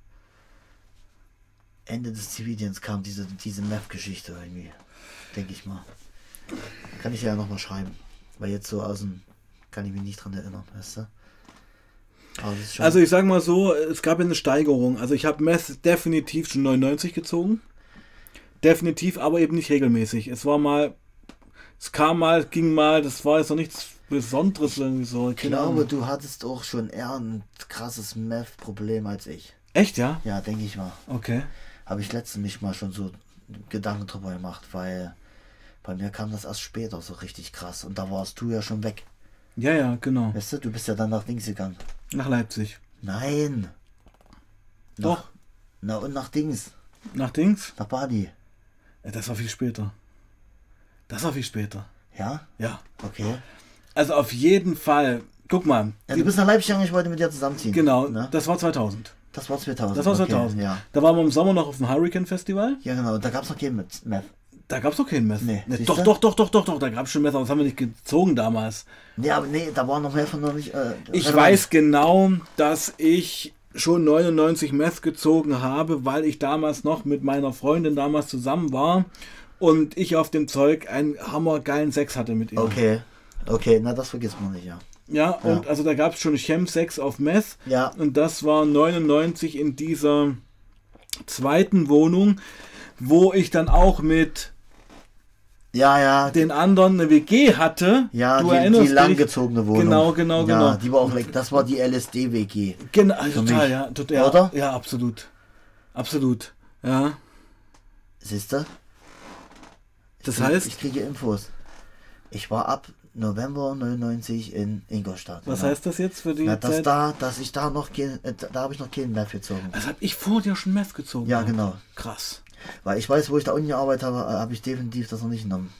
Ende des Zivildienstes kam diese, diese Meth-Geschichte irgendwie, denke ich mal. Kann ich ja noch mal schreiben. Weil jetzt so aus dem, kann ich mich nicht dran erinnern, weißt du? Also ich sag mal so, es gab eine Steigerung. Also ich habe Meth definitiv schon 99 gezogen. Definitiv, aber eben nicht regelmäßig. Es war mal, es kam mal, ging mal, das war jetzt noch nichts Besonderes irgendwie so. ich glaube, du hattest auch schon eher ein krasses Meth-Problem als ich. Echt, ja? Ja, denke ich mal. Okay. Habe ich letztens mich mal schon so Gedanken drüber gemacht, weil bei mir kam das erst später so richtig krass. Und da warst du ja schon weg. Ja, ja, genau. Weißt du, du bist ja dann nach Dings gegangen. Nach Leipzig. Nein. Doch. Nach, na und nach Dings. Nach Dings? Nach Badi. Ja, das war viel später. Das war viel später. Ja? Ja. Okay. Also auf jeden Fall. Guck mal. Ja, du bist nach Leipzig gegangen, ich wollte mit dir zusammenziehen. Genau, Ne? das war 2000. Das war 2000. Das war okay, 2000. Ja. Da waren wir im Sommer noch auf dem Hurricane Festival. ja, genau. Da gab es noch kein mit Meth. Da gab es doch keinen Meth. Nee, Ne, siehst doch, doch, doch, doch, doch, doch, da gab es schon Meth, aber das haben wir nicht gezogen damals. Nee, aber nee, da waren noch mehr von noch nicht. Äh, Ich relevant. weiß genau, dass ich schon 99 Meth gezogen habe, weil ich damals noch mit meiner Freundin damals zusammen war und ich auf dem Zeug einen hammergeilen Sex hatte mit ihr. Okay. Okay, na das vergisst man nicht, ja. Ja, und also da gab es schon Chemsex auf Meth. Ja. Und das war 99 in dieser zweiten Wohnung, wo ich dann auch mit Ja, ja. den anderen eine WG hatte. Ja, du die, erinnerst die langgezogene Wohnung. Genau, genau, ja, genau. Die war auch leck. Das war die LSD-WG. Genau, also total, ja, total, ja, Oder? ja, absolut. Absolut. Ja. Siehst du? Das Ich- heißt, Ich kriege Infos. Ich war ab November 99 in Ingolstadt. was genau. heißt das jetzt für die Ja, dass Zeit? da, dass ich da noch kein, da, habe ich noch keinen Meth gezogen. Also hab ich vor dir schon Meth gezogen. Ja, genau. Krass. Weil ich weiß, wo ich da unten gearbeitet habe, äh, habe ich definitiv das noch nicht genommen.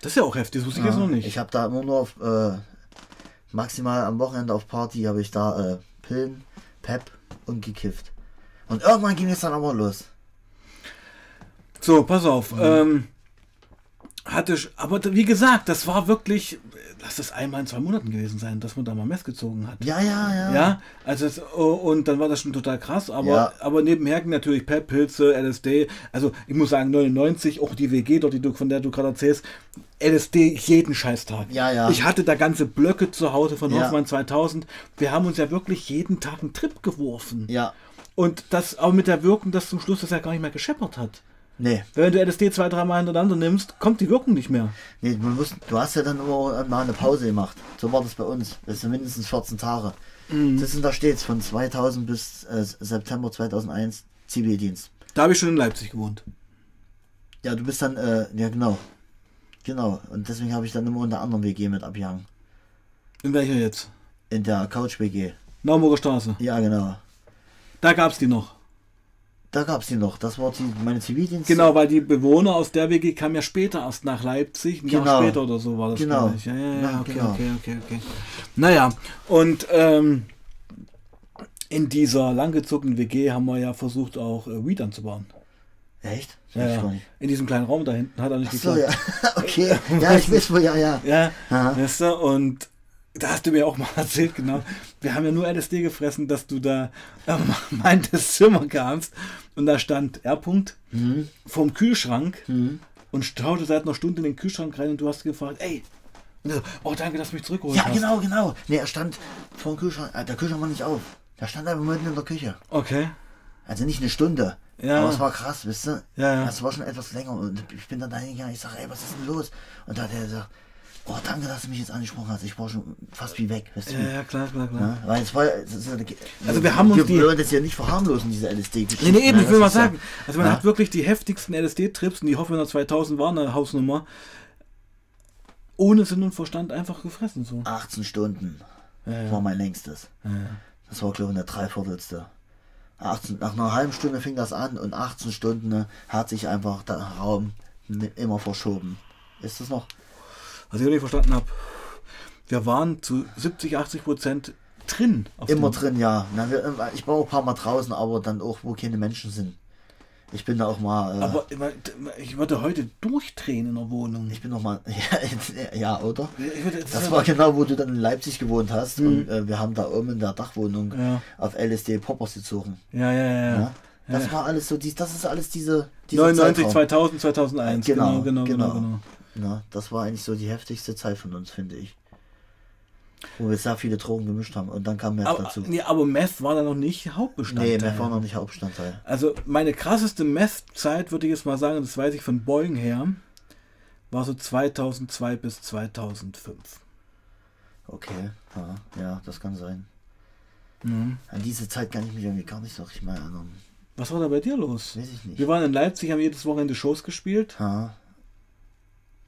Das ist ja auch heftig, das wusste ich jetzt noch nicht. Ich habe da immer nur auf, äh, maximal am Wochenende auf Party habe ich da äh, Pillen, Pep und gekifft. Und irgendwann ging es dann aber los. So, pass auf. Mhm. Ähm, hatte ich, aber wie gesagt, das war wirklich, lass das einmal in zwei Monaten gewesen sein, dass man da mal Meth gezogen hat. Ja, ja, ja. Ja, also es, oh, und dann war das schon total krass, aber, Ja. aber nebenher ging natürlich Pep, Pilze, LSD, also ich muss sagen 99, auch die WG dort, die du, von der du gerade erzählst, LSD jeden Scheißtag. Ja, ja. Ich hatte da ganze Blöcke zu Hause von Ja. Hoffmann 2000. Wir haben uns ja wirklich jeden Tag einen Trip geworfen. Ja. Und das auch mit der Wirkung, dass zum Schluss das ja gar nicht mehr gescheppert hat. Nee, Wenn du LSD zwei, dreimal hintereinander nimmst, kommt die Wirkung nicht mehr. nee man muss, du hast ja dann immer mal eine Pause gemacht. So war das bei uns. Das sind mindestens 14 Tage. Mhm. Das sind da steht's von 2000 bis äh, September 2001 Zivildienst. Da habe ich schon in Leipzig gewohnt. Ja, du bist dann, äh, ja genau. Genau. Und deswegen habe ich dann immer in der anderen WG mit abgehangen. In welcher jetzt? In der Couch-WG. Naumburger Straße. Ja, genau. Da gab es die noch. Da gab's die noch. Das war die, meine Zivildienst. Genau, weil die Bewohner aus der WG kamen ja später erst nach Leipzig. Ein Jahr Genau. später oder so war das. Genau. Ja, ja, ja, Ja, okay, genau. okay, okay, okay. Naja, und ähm, in dieser langgezogenen WG haben wir ja versucht, auch äh, Weed anzubauen. Echt? Ja, ja. In diesem kleinen Raum da hinten hat er nicht Ach so, geklappt. ja. okay. Ja, ich weiß wohl, ja, ja. Ja, weißt du, und da hast du mir auch mal erzählt, genau. Wir haben ja nur LSD gefressen, dass du da äh, meintest Zimmer kamst und da stand R. -Punkt Mhm. vorm Kühlschrank Mhm. und schaute seit einer Stunde in den Kühlschrank rein und du hast gefragt, ey, und so, oh danke, dass du mich zurückgeholt Ja, hast. genau, genau. Nee, er stand vor dem Kühlschrank. äh, Der Kühlschrank war nicht auf. Der stand einfach mitten in der Küche. Okay. Also nicht eine Stunde. Ja. Aber es war krass, wisst ihr? Ja, ja. Es war schon etwas länger und ich bin dann dahin gegangen. Ich sage, ey, was ist denn los? Und da hat er gesagt, oh, danke, dass du mich jetzt angesprochen hast. Ich war schon fast wie weg, weißt du? Ja, ja, klar, klar, klar. Ja, weil es war, es ist, ja- Also wir haben uns die- wir wollen das ja nicht verharmlosen, diese lsd Nee, nee, eben, ich will mal sagen. Also man ja. hat wirklich die heftigsten LSD-Trips und die Hoffmanner 2000 waren eine Hausnummer. Ohne Sinn und Verstand einfach gefressen so. 18 Stunden Ja, ja. war mein längstes. Ja, ja. Das war, glaube ich, eine Dreiviertelste. 18, nach einer halben Stunde fing das an und 18 Stunden ne, hat sich einfach der Raum immer verschoben. Ist das noch? Was ich auch nicht verstanden habe, wir waren zu 70, 80 Prozent drin. Immer drin, ja. Na, wir, ich war auch ein paar Mal draußen, aber dann auch, wo keine Menschen sind. Ich bin da auch mal. Äh, Aber ich würde heute durchdrehen in der Wohnung. ich bin noch mal. Ja, ja oder? Ich würde, Das war genau, wo du dann in Leipzig gewohnt hast. Und äh, wir haben da oben in der Dachwohnung Mhm. Ja. auf LSD Poppers gezogen. ja, ja, ja. Ja? Das war alles so, dies, das ist alles diese. dieser 99, Zeitraum. 2000, 2001. Genau, genau, genau. genau, Ja, das war eigentlich so die heftigste Zeit von uns, finde ich. Wo wir sehr viele Drogen gemischt haben. Und dann kam Meth Aber, dazu. nee, aber Meth war da noch nicht Hauptbestandteil. Nee, Meth war noch nicht Hauptbestandteil. Also meine krasseste Meth-Zeit, würde ich jetzt mal sagen, das weiß ich von Boeing her, war so 2002 bis 2005. Okay, ja, ja, das kann sein. Mhm. An diese Zeit kann ich mich irgendwie gar nicht so richtig mehr erinnern. Was war da bei dir los? Weiß ich nicht. Wir waren in Leipzig, haben jedes Wochenende Shows gespielt. Ja,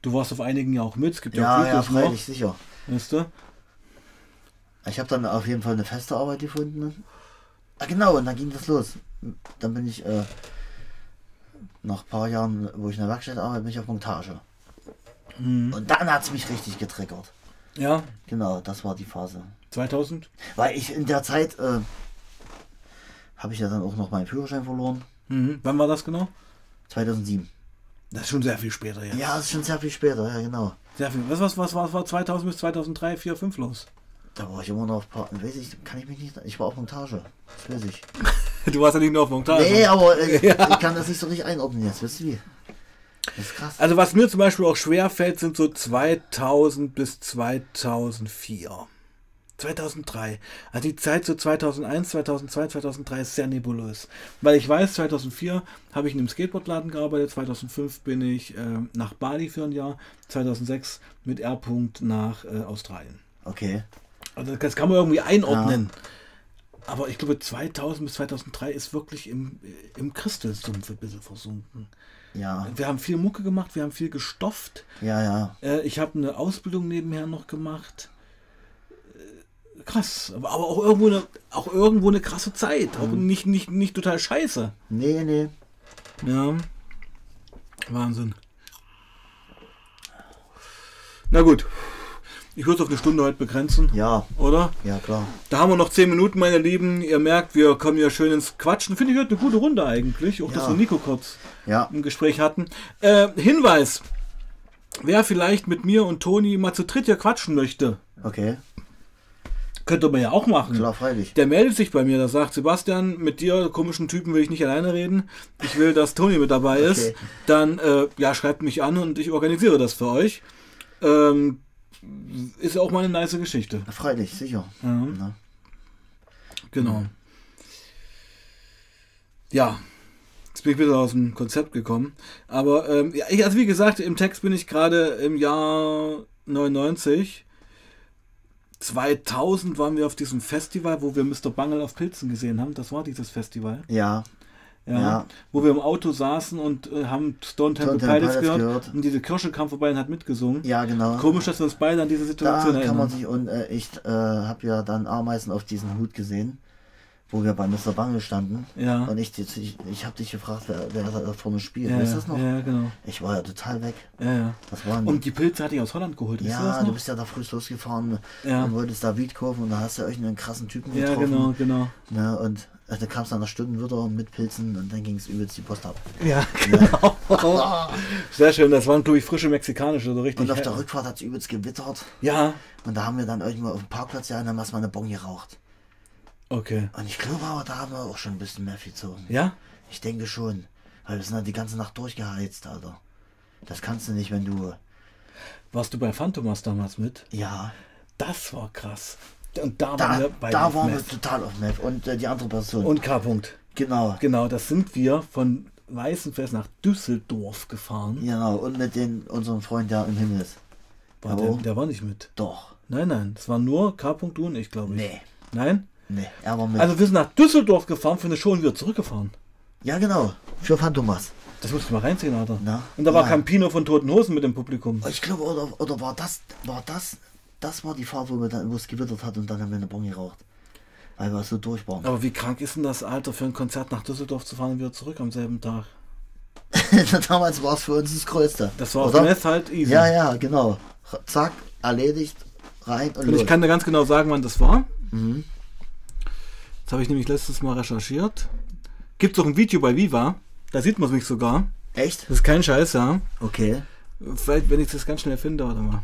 Du warst auf einigen ja auch mit. Es gibt ja, ja, ja noch. freilich, sicher. Weißt du? Ich habe dann auf jeden Fall eine feste Arbeit gefunden. Ah, genau, und dann ging das los. Dann bin ich äh, nach ein paar Jahren, wo ich in der Werkstatt arbeite, bin ich auf Montage. Mhm. Und dann hat es mich richtig getriggert. Ja, Genau, das war die Phase. 2000. Weil ich in der Zeit äh, habe ich ja dann auch noch meinen Führerschein verloren. Mhm. Wann war das genau? 2007. Das ist schon sehr viel später jetzt. Ja, das ist schon sehr viel später, ja genau. Sehr viel. Was, was, was, was war 2000 bis 2003, 4, 5 los? Da war ich immer noch auf Pa- weiß ich, kann ich mich nicht. Ich war auf Montage. Das weiß ich. Du warst ja nicht nur auf Montage. Nee, aber äh, Ja. ich kann das nicht so richtig einordnen jetzt. Wisst ihr wie? Das ist krass. Also was mir zum Beispiel auch schwer fällt, sind so 2000 bis 2004. 2003. Also die Zeit so 2001, 2002, 2003 ist sehr nebulös. Weil ich weiß, 2004 habe ich in einem Skateboardladen gearbeitet, 2005 bin ich äh, nach Bali für ein Jahr, 2006 mit R. nach äh, Australien. Okay. Also das kann man irgendwie einordnen. Aber ich glaube 2000 bis 2003 ist wirklich im, im Christelsumpf ein bisschen versunken. Ja. Wir haben viel Mucke gemacht, wir haben viel gestofft. Ja, ja. Äh, ich habe eine Ausbildung nebenher noch gemacht. Krass, aber auch irgendwo eine, auch irgendwo eine krasse Zeit. Auch nicht, nicht, nicht total scheiße. Nee, nee. Ja. Wahnsinn. Na gut. Ich würde es auf eine Stunde heute begrenzen, Ja, oder? ja, klar. Da haben wir noch 10 Minuten, meine Lieben. Ihr merkt, wir kommen ja schön ins Quatschen. Finde ich heute eine gute Runde eigentlich. Auch, dass Ja. wir Nico kurz Ja. im Gespräch hatten. Äh, Hinweis. Wer vielleicht mit mir und Toni mal zu dritt hier quatschen möchte, Okay. Könnte man ja auch machen. Klar, freilich. Der meldet sich bei mir, der sagt, Sebastian, mit dir, komischen Typen, will ich nicht alleine reden. Ich will, dass Toni mit dabei ist. Okay. Dann, äh, ja, schreibt mich an und ich organisiere das für euch. Ähm, ist auch mal eine nice Geschichte. Freilich, sicher. Ja, Na. genau. Ja, jetzt bin ich wieder aus dem Konzept gekommen. Aber, ähm, ja, ich, also wie gesagt, im Text bin ich gerade im Jahr 99. 2000 waren wir auf diesem Festival, wo wir Mr. Bungle auf Pilzen gesehen haben. Das war dieses Festival. Ja, Ja, Ja. Wo wir im Auto saßen und äh, haben Stone Temple Stone Temple Pilots gehört, gehört. Und diese Kirsche kam vorbei und hat mitgesungen. ja, genau. Komisch, dass wir uns beide an diese Da Situation kann man erinnern. sich, und äh, ich äh, habe ja dann Ameisen auf diesen Hut gesehen, wo wir bei Mr. Bangle standen. Ja. Und ich, ich, ich habe dich gefragt, wer, wer da vorne spielt. Ja, weißt ja, du das noch? ja, genau. Ich war ja total weg. Ja, ja. Das waren Und die Pilze hatte ich aus Holland geholt. das ja, noch? du bist ja da früh losgefahren Ja. und wolltest da Weed kaufen und da hast du irgendeinen krassen Typen Ja, getroffen. genau, genau. Ne, und äh, da kam es nach einer Stunde wieder mit Pilzen und dann ging es übelst die Post ab. Ja, genau. Sehr schön, das waren, glaube ich, frische mexikanische, so richtig. Und auf der Rückfahrt hat es übelst gewittert. ja, Und da haben wir dann irgendwo auf dem Parkplatz ja und dann hast du mal eine Bon geraucht. Okay. Und ich glaube aber, da haben wir auch schon ein bisschen mehr gezogen. Ja? Ich denke schon. Weil wir sind halt die ganze Nacht durchgeheizt, Alter. Das kannst du nicht, wenn du. Warst du bei Phantomas damals mit? Ja. Das war krass. Und da, waren Da, wir bei da waren wir total auf Meth. Und äh, die andere Person. Und K. -Punkt. genau. Genau, das sind wir von Weißenfels nach Düsseldorf gefahren. Genau. Und mit den, unserem Freund, der im Himmel ist. War der, der war nicht mit. Doch. Nein, nein, das war nur K. -Punkt, du und ich, glaube ich. Nee. Nein? Nee. Er war mit. Also wir sind nach Düsseldorf gefahren für eine Show und wieder zurückgefahren. ja, genau. Für Phantomas. Das musst du mal reinziehen, Alter. Na? Und da war Ja. Campino von Toten Hosen mit dem Publikum. Ich glaube, oder, oder war das. War das. Das war die Fahrt, wo, wir dann, wo es gewittert hat und dann haben wir eine Bon geraucht. Weil wir so durch waren. Aber wie krank ist denn das, Alter, für ein Konzert nach Düsseldorf zu fahren und wieder zurück am selben Tag? Damals war es für uns das Größte. Das war auf oder? Mess halt easy. Ja, ja, genau. Zack, erledigt, rein und, Und los. ich kann dir ganz genau sagen, wann das war. Mhm. Das habe ich nämlich letztes Mal recherchiert. Gibt es auch ein Video bei Viva. Da sieht man mich sogar. Echt? Das ist kein Scheiß, ja. Okay. Vielleicht, wenn ich das ganz schnell finde, warte mal.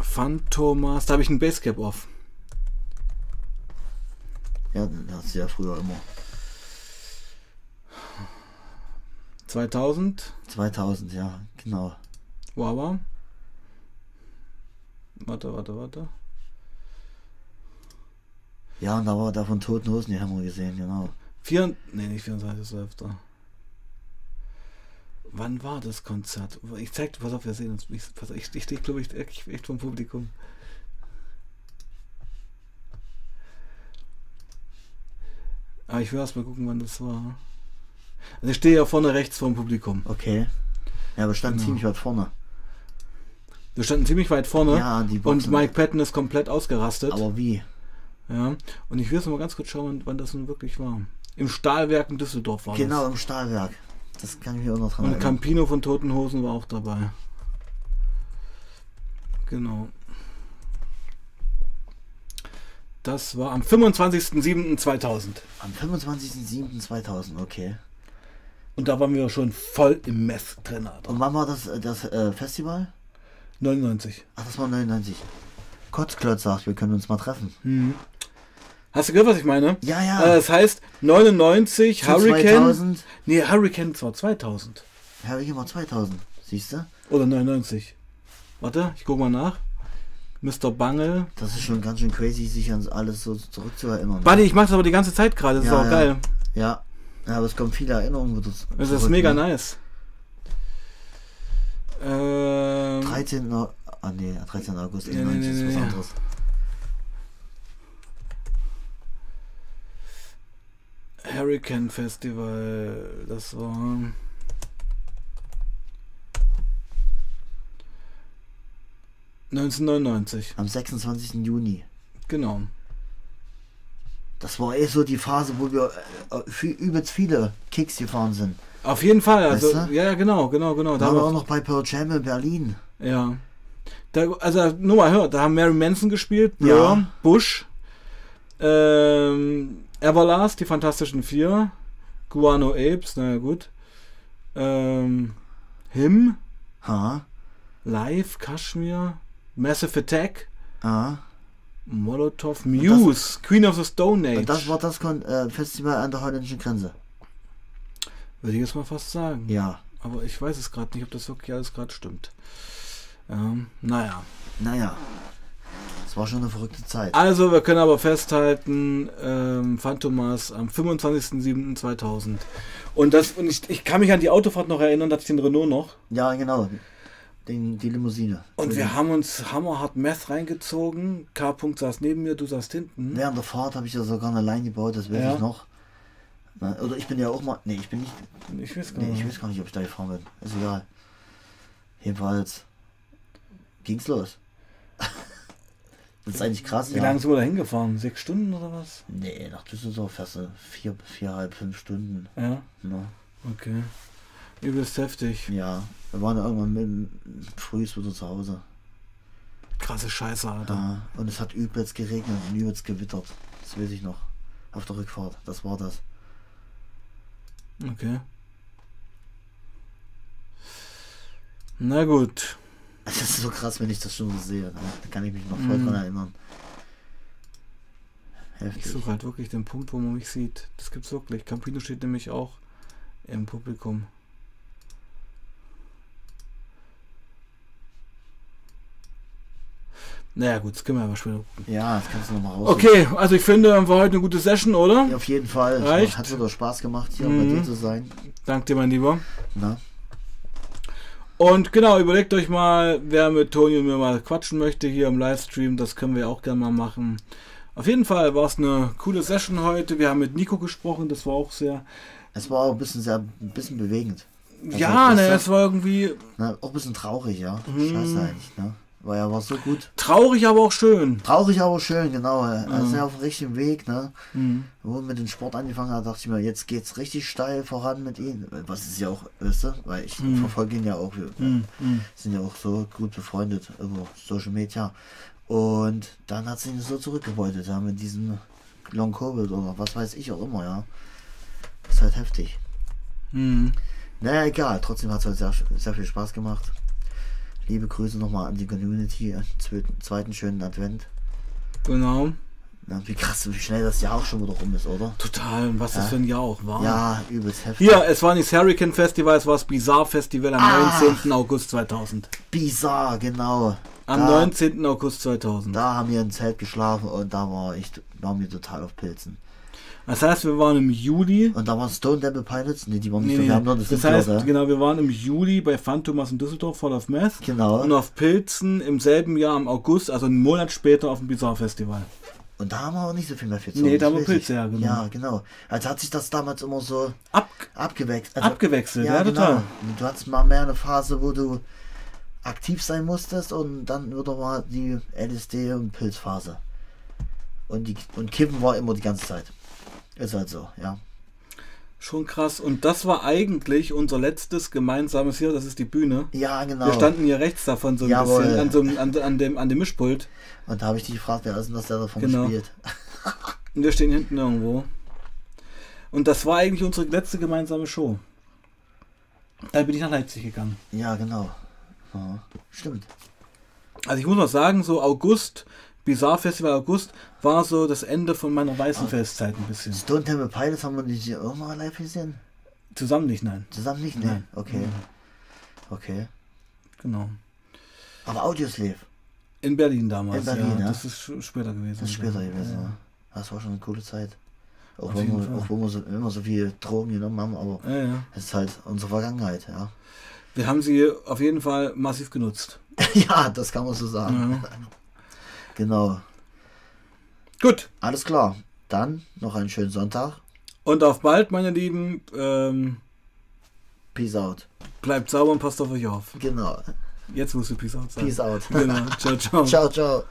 Phantomas, da habe ich ein Basecap auf. Ja, das du ja früher immer. 2000, 2000, ja, genau. Wawa. Warte, warte, warte. Ja, und da war da von Toten Hosen, die haben wir gesehen, genau. Vier, nee, nicht 24.12. Wann war das Konzert? Ich zeig dir, pass auf, wir sehen uns. Ich, pass auf, ich, ich stehe, glaube ich, echt, echt vom Publikum. Aber ich will erst mal gucken, wann das war. Also ich stehe ja vorne rechts vom Publikum. Okay. Ja, wir standen genau. ziemlich weit vorne. Wir standen ziemlich weit vorne. Ja, die Boxen. Und Mike Patton ist komplett ausgerastet. Aber wie? Ja. Und ich will jetzt mal ganz kurz schauen, wann das nun wirklich war. Im Stahlwerk in Düsseldorf war Genau, das. im Stahlwerk. Das kann ich mir auch noch dran Und erinnern. Campino von Toten Hosen war auch dabei. Genau. Das war am 25.07.2000. Am 25.07.2000, okay. Und da waren wir schon voll im Mess drin, Alter. Und wann war das, äh, das äh, Festival? 99. Ach, das war 99. Kotzklotz sagt, wir können uns mal treffen. Mhm. Hast du gehört, was ich meine? Ja, ja. Äh, das heißt 99 Zu Hurricane. 2000. Nee, Hurricane war 2000. Hurricane war 2000. Siehst du? Oder 99. Warte, ich guck mal nach. Mr. Bangle. Das ist schon ganz schön crazy, sich an alles so zurückzuerinnern. Buddy, ich mach's aber die ganze Zeit gerade. Das Ja, ist auch ja. geil. Ja. ja, aber es kommen viele Erinnerungen Das zurück. ist mega ne? nice. Ähm, 13. Ah, nee, 13. August Nee, nee, 91 nee, ist was anderes. Hurricane Festival. Das war. ...1999, Am 26. Juni. genau. Das war eh so die Phase, wo wir äh, übelst viele Kicks gefahren sind. Auf jeden Fall, also, Weißt du? ja, ja, genau, genau, genau. Da waren wir auch noch bei Pearl Jam in Berlin. ja. Da, also, nur mal hört, da haben Mary Manson gespielt, Blur, Ja. Bush, ähm, Everlast, die Fantastischen Vier, Guano Apes, naja, gut, ähm, Him, Ha? Live, Kashmir, Massive Attack, Ah. Molotov, Muse, Queen of the Stone Age. Das war das äh, Festival an der holländischen Grenze. Würde ich jetzt mal fast sagen. Ja. Aber ich weiß es gerade nicht, ob das wirklich alles gerade stimmt. Ähm, naja. Naja. Es war schon eine verrückte Zeit. Also, wir können aber festhalten, ähm, Phantomas am 25.07.2000. Und das, und ich, ich kann mich an die Autofahrt noch erinnern, da hatte ich den Renault noch. Ja, genau. Den, die Limousine. Und wir haben uns hammerhart Meth reingezogen. K. -Punkt saß neben mir, du saßt hinten. Während der Fahrt habe ich ja sogar eine Line gebaut, das weiß Ja. ich noch. Na, Oder ich bin ja auch mal. Nee, ich bin nicht. Ich weiß gar Nee, ich nicht. weiß gar nicht, ob ich da gefahren bin. Ist egal. Jedenfalls ging's los. das ist eigentlich krass, Wie ja. lange sind wir da hingefahren? Sechs Stunden oder was? Nee, nach Düsseldorf fährst du vier, viereinhalb, fünf Stunden. Ja, Ne? okay. Übelst heftig. Ja, wir waren ja irgendwann mit, früh wieder zu Hause. Krasse Scheiße, Alter. Ja, und es hat übelst geregnet und übelst gewittert. Das weiß ich noch. Auf der Rückfahrt. Das war das. Okay. Na gut. Das ist so krass, wenn ich das schon so sehe. Ne? Da kann ich mich noch voll Mhm. dran erinnern. Ich Heftig. suche halt wirklich den Punkt, wo man mich sieht. Das gibt's wirklich. Campino steht nämlich auch im Publikum. Naja gut, das können wir aber später gucken. Ja, das kannst du nochmal raus. Okay, also ich finde, war heute eine gute Session, oder? Ja, auf jeden Fall. Es Reicht. Hat wieder Spaß gemacht, hier Mhm. bei dir zu sein. Dank dir, mein Lieber. Na? Und genau, überlegt euch mal, wer mit Toni und mir mal quatschen möchte hier im Livestream. Das können wir auch gerne mal machen. Auf jeden Fall war es eine coole Session heute. Wir haben mit Nico gesprochen, das war auch sehr. Es war auch ein bisschen sehr, ein bisschen bewegend. Also, ja, das ne, es war irgendwie Na, auch ein bisschen traurig, ja. Mhm. Scheiße eigentlich, ne? Weil er war so gut. traurig, aber auch schön. Traurig, aber schön, genau. Er Mhm. ist ja auf dem richtigen Weg, ne? Mhm. Wo er mit dem Sport angefangen hat, dachte ich mir, jetzt geht's richtig steil voran mit ihm. Was ist ja auch, weißt du? Weil ich Mhm. verfolge ihn ja auch. Wir Mhm. Mhm. sind ja auch so gut befreundet über Social Media. Und dann hat sie ihn so zurückgebeutet, ja, mit diesem Long Covid oder was weiß ich auch immer, ja. Ist halt heftig. Mhm. Naja, egal. Trotzdem hat es halt sehr, sehr viel Spaß gemacht. Liebe Grüße nochmal an die Community. Zweiten, zweiten schönen Advent. Genau. Na, wie krass, wie schnell das Jahr auch schon wieder rum ist, oder? Total. Und was das Ja. für ein Jahr auch war. Ja, übelst heftig. Hier, es war nicht das Hurricane Festival, es war das Bizarre Festival am Ah. 19. August 2000. Bizarr, genau. Am da, 19. August 2000. Da haben wir im Zelt geschlafen und da war ich, waren wir total auf Pilzen. Das heißt, wir waren im Juli. Und da waren Stone Temple Pilots? Nee, die waren nicht Nee, so, nee. nur das, Das heißt, ja? genau, wir waren im Juli bei Phantomas in Düsseldorf, Fall of Meth. Genau. Und auf Pilzen im selben Jahr im August, also einen Monat später auf dem Bizarre Festival. Und da haben wir auch nicht so viel mehr für zu Nee, da haben wir. Pilze, ja, genau. Ja, genau. Also hat sich das damals immer so Ab, abgewechselt. abgewechselt, ja, genau. total. Du hattest mal mehr eine Phase, wo du aktiv sein musstest und dann wieder mal die LSD und Pilzphase. Und, die, und Kippen war immer die ganze Zeit. Ist halt so, ja. Schon krass. Und das war eigentlich unser letztes gemeinsames hier, das ist die Bühne. Ja, genau. Wir standen hier rechts davon so ein Jawohl. bisschen an, so, an, an, dem, an dem Mischpult. Und da habe ich dich gefragt, wer ist denn das, der davon Genau. spielt? Und wir stehen hinten irgendwo. Und das war eigentlich unsere letzte gemeinsame Show. Da bin ich nach Leipzig gegangen. Ja, genau. Ja, stimmt. Also ich muss noch sagen, so August, Bizarre Festival August, war so das Ende von meiner Ah. Weißenfestzeit ein bisschen. Stone Temple Pilots haben wir die auch mal live gesehen? Zusammen nicht, nein. Zusammen nicht? Nee. Nein. Okay. Okay. Genau. Aber Audioslave, In Berlin damals. In Berlin, ja. ja. Das ist später gewesen. das ist später Ja. gewesen. Ja. Das war schon eine coole Zeit. Auch, wenn wir, auch wenn wir so, immer so viel Drogen genommen haben, aber Ja, ja. es ist halt unsere Vergangenheit, ja. Wir haben sie auf jeden Fall massiv genutzt. ja, das kann man so sagen. Ja. Genau. Gut. Alles klar. Dann noch einen schönen Sonntag. Und auf bald, meine Lieben. Ähm, Peace out. bleibt sauber und passt auf euch auf. Genau. Jetzt musst du Peace out sagen. Peace out. Genau. Ciao, ciao. ciao, ciao.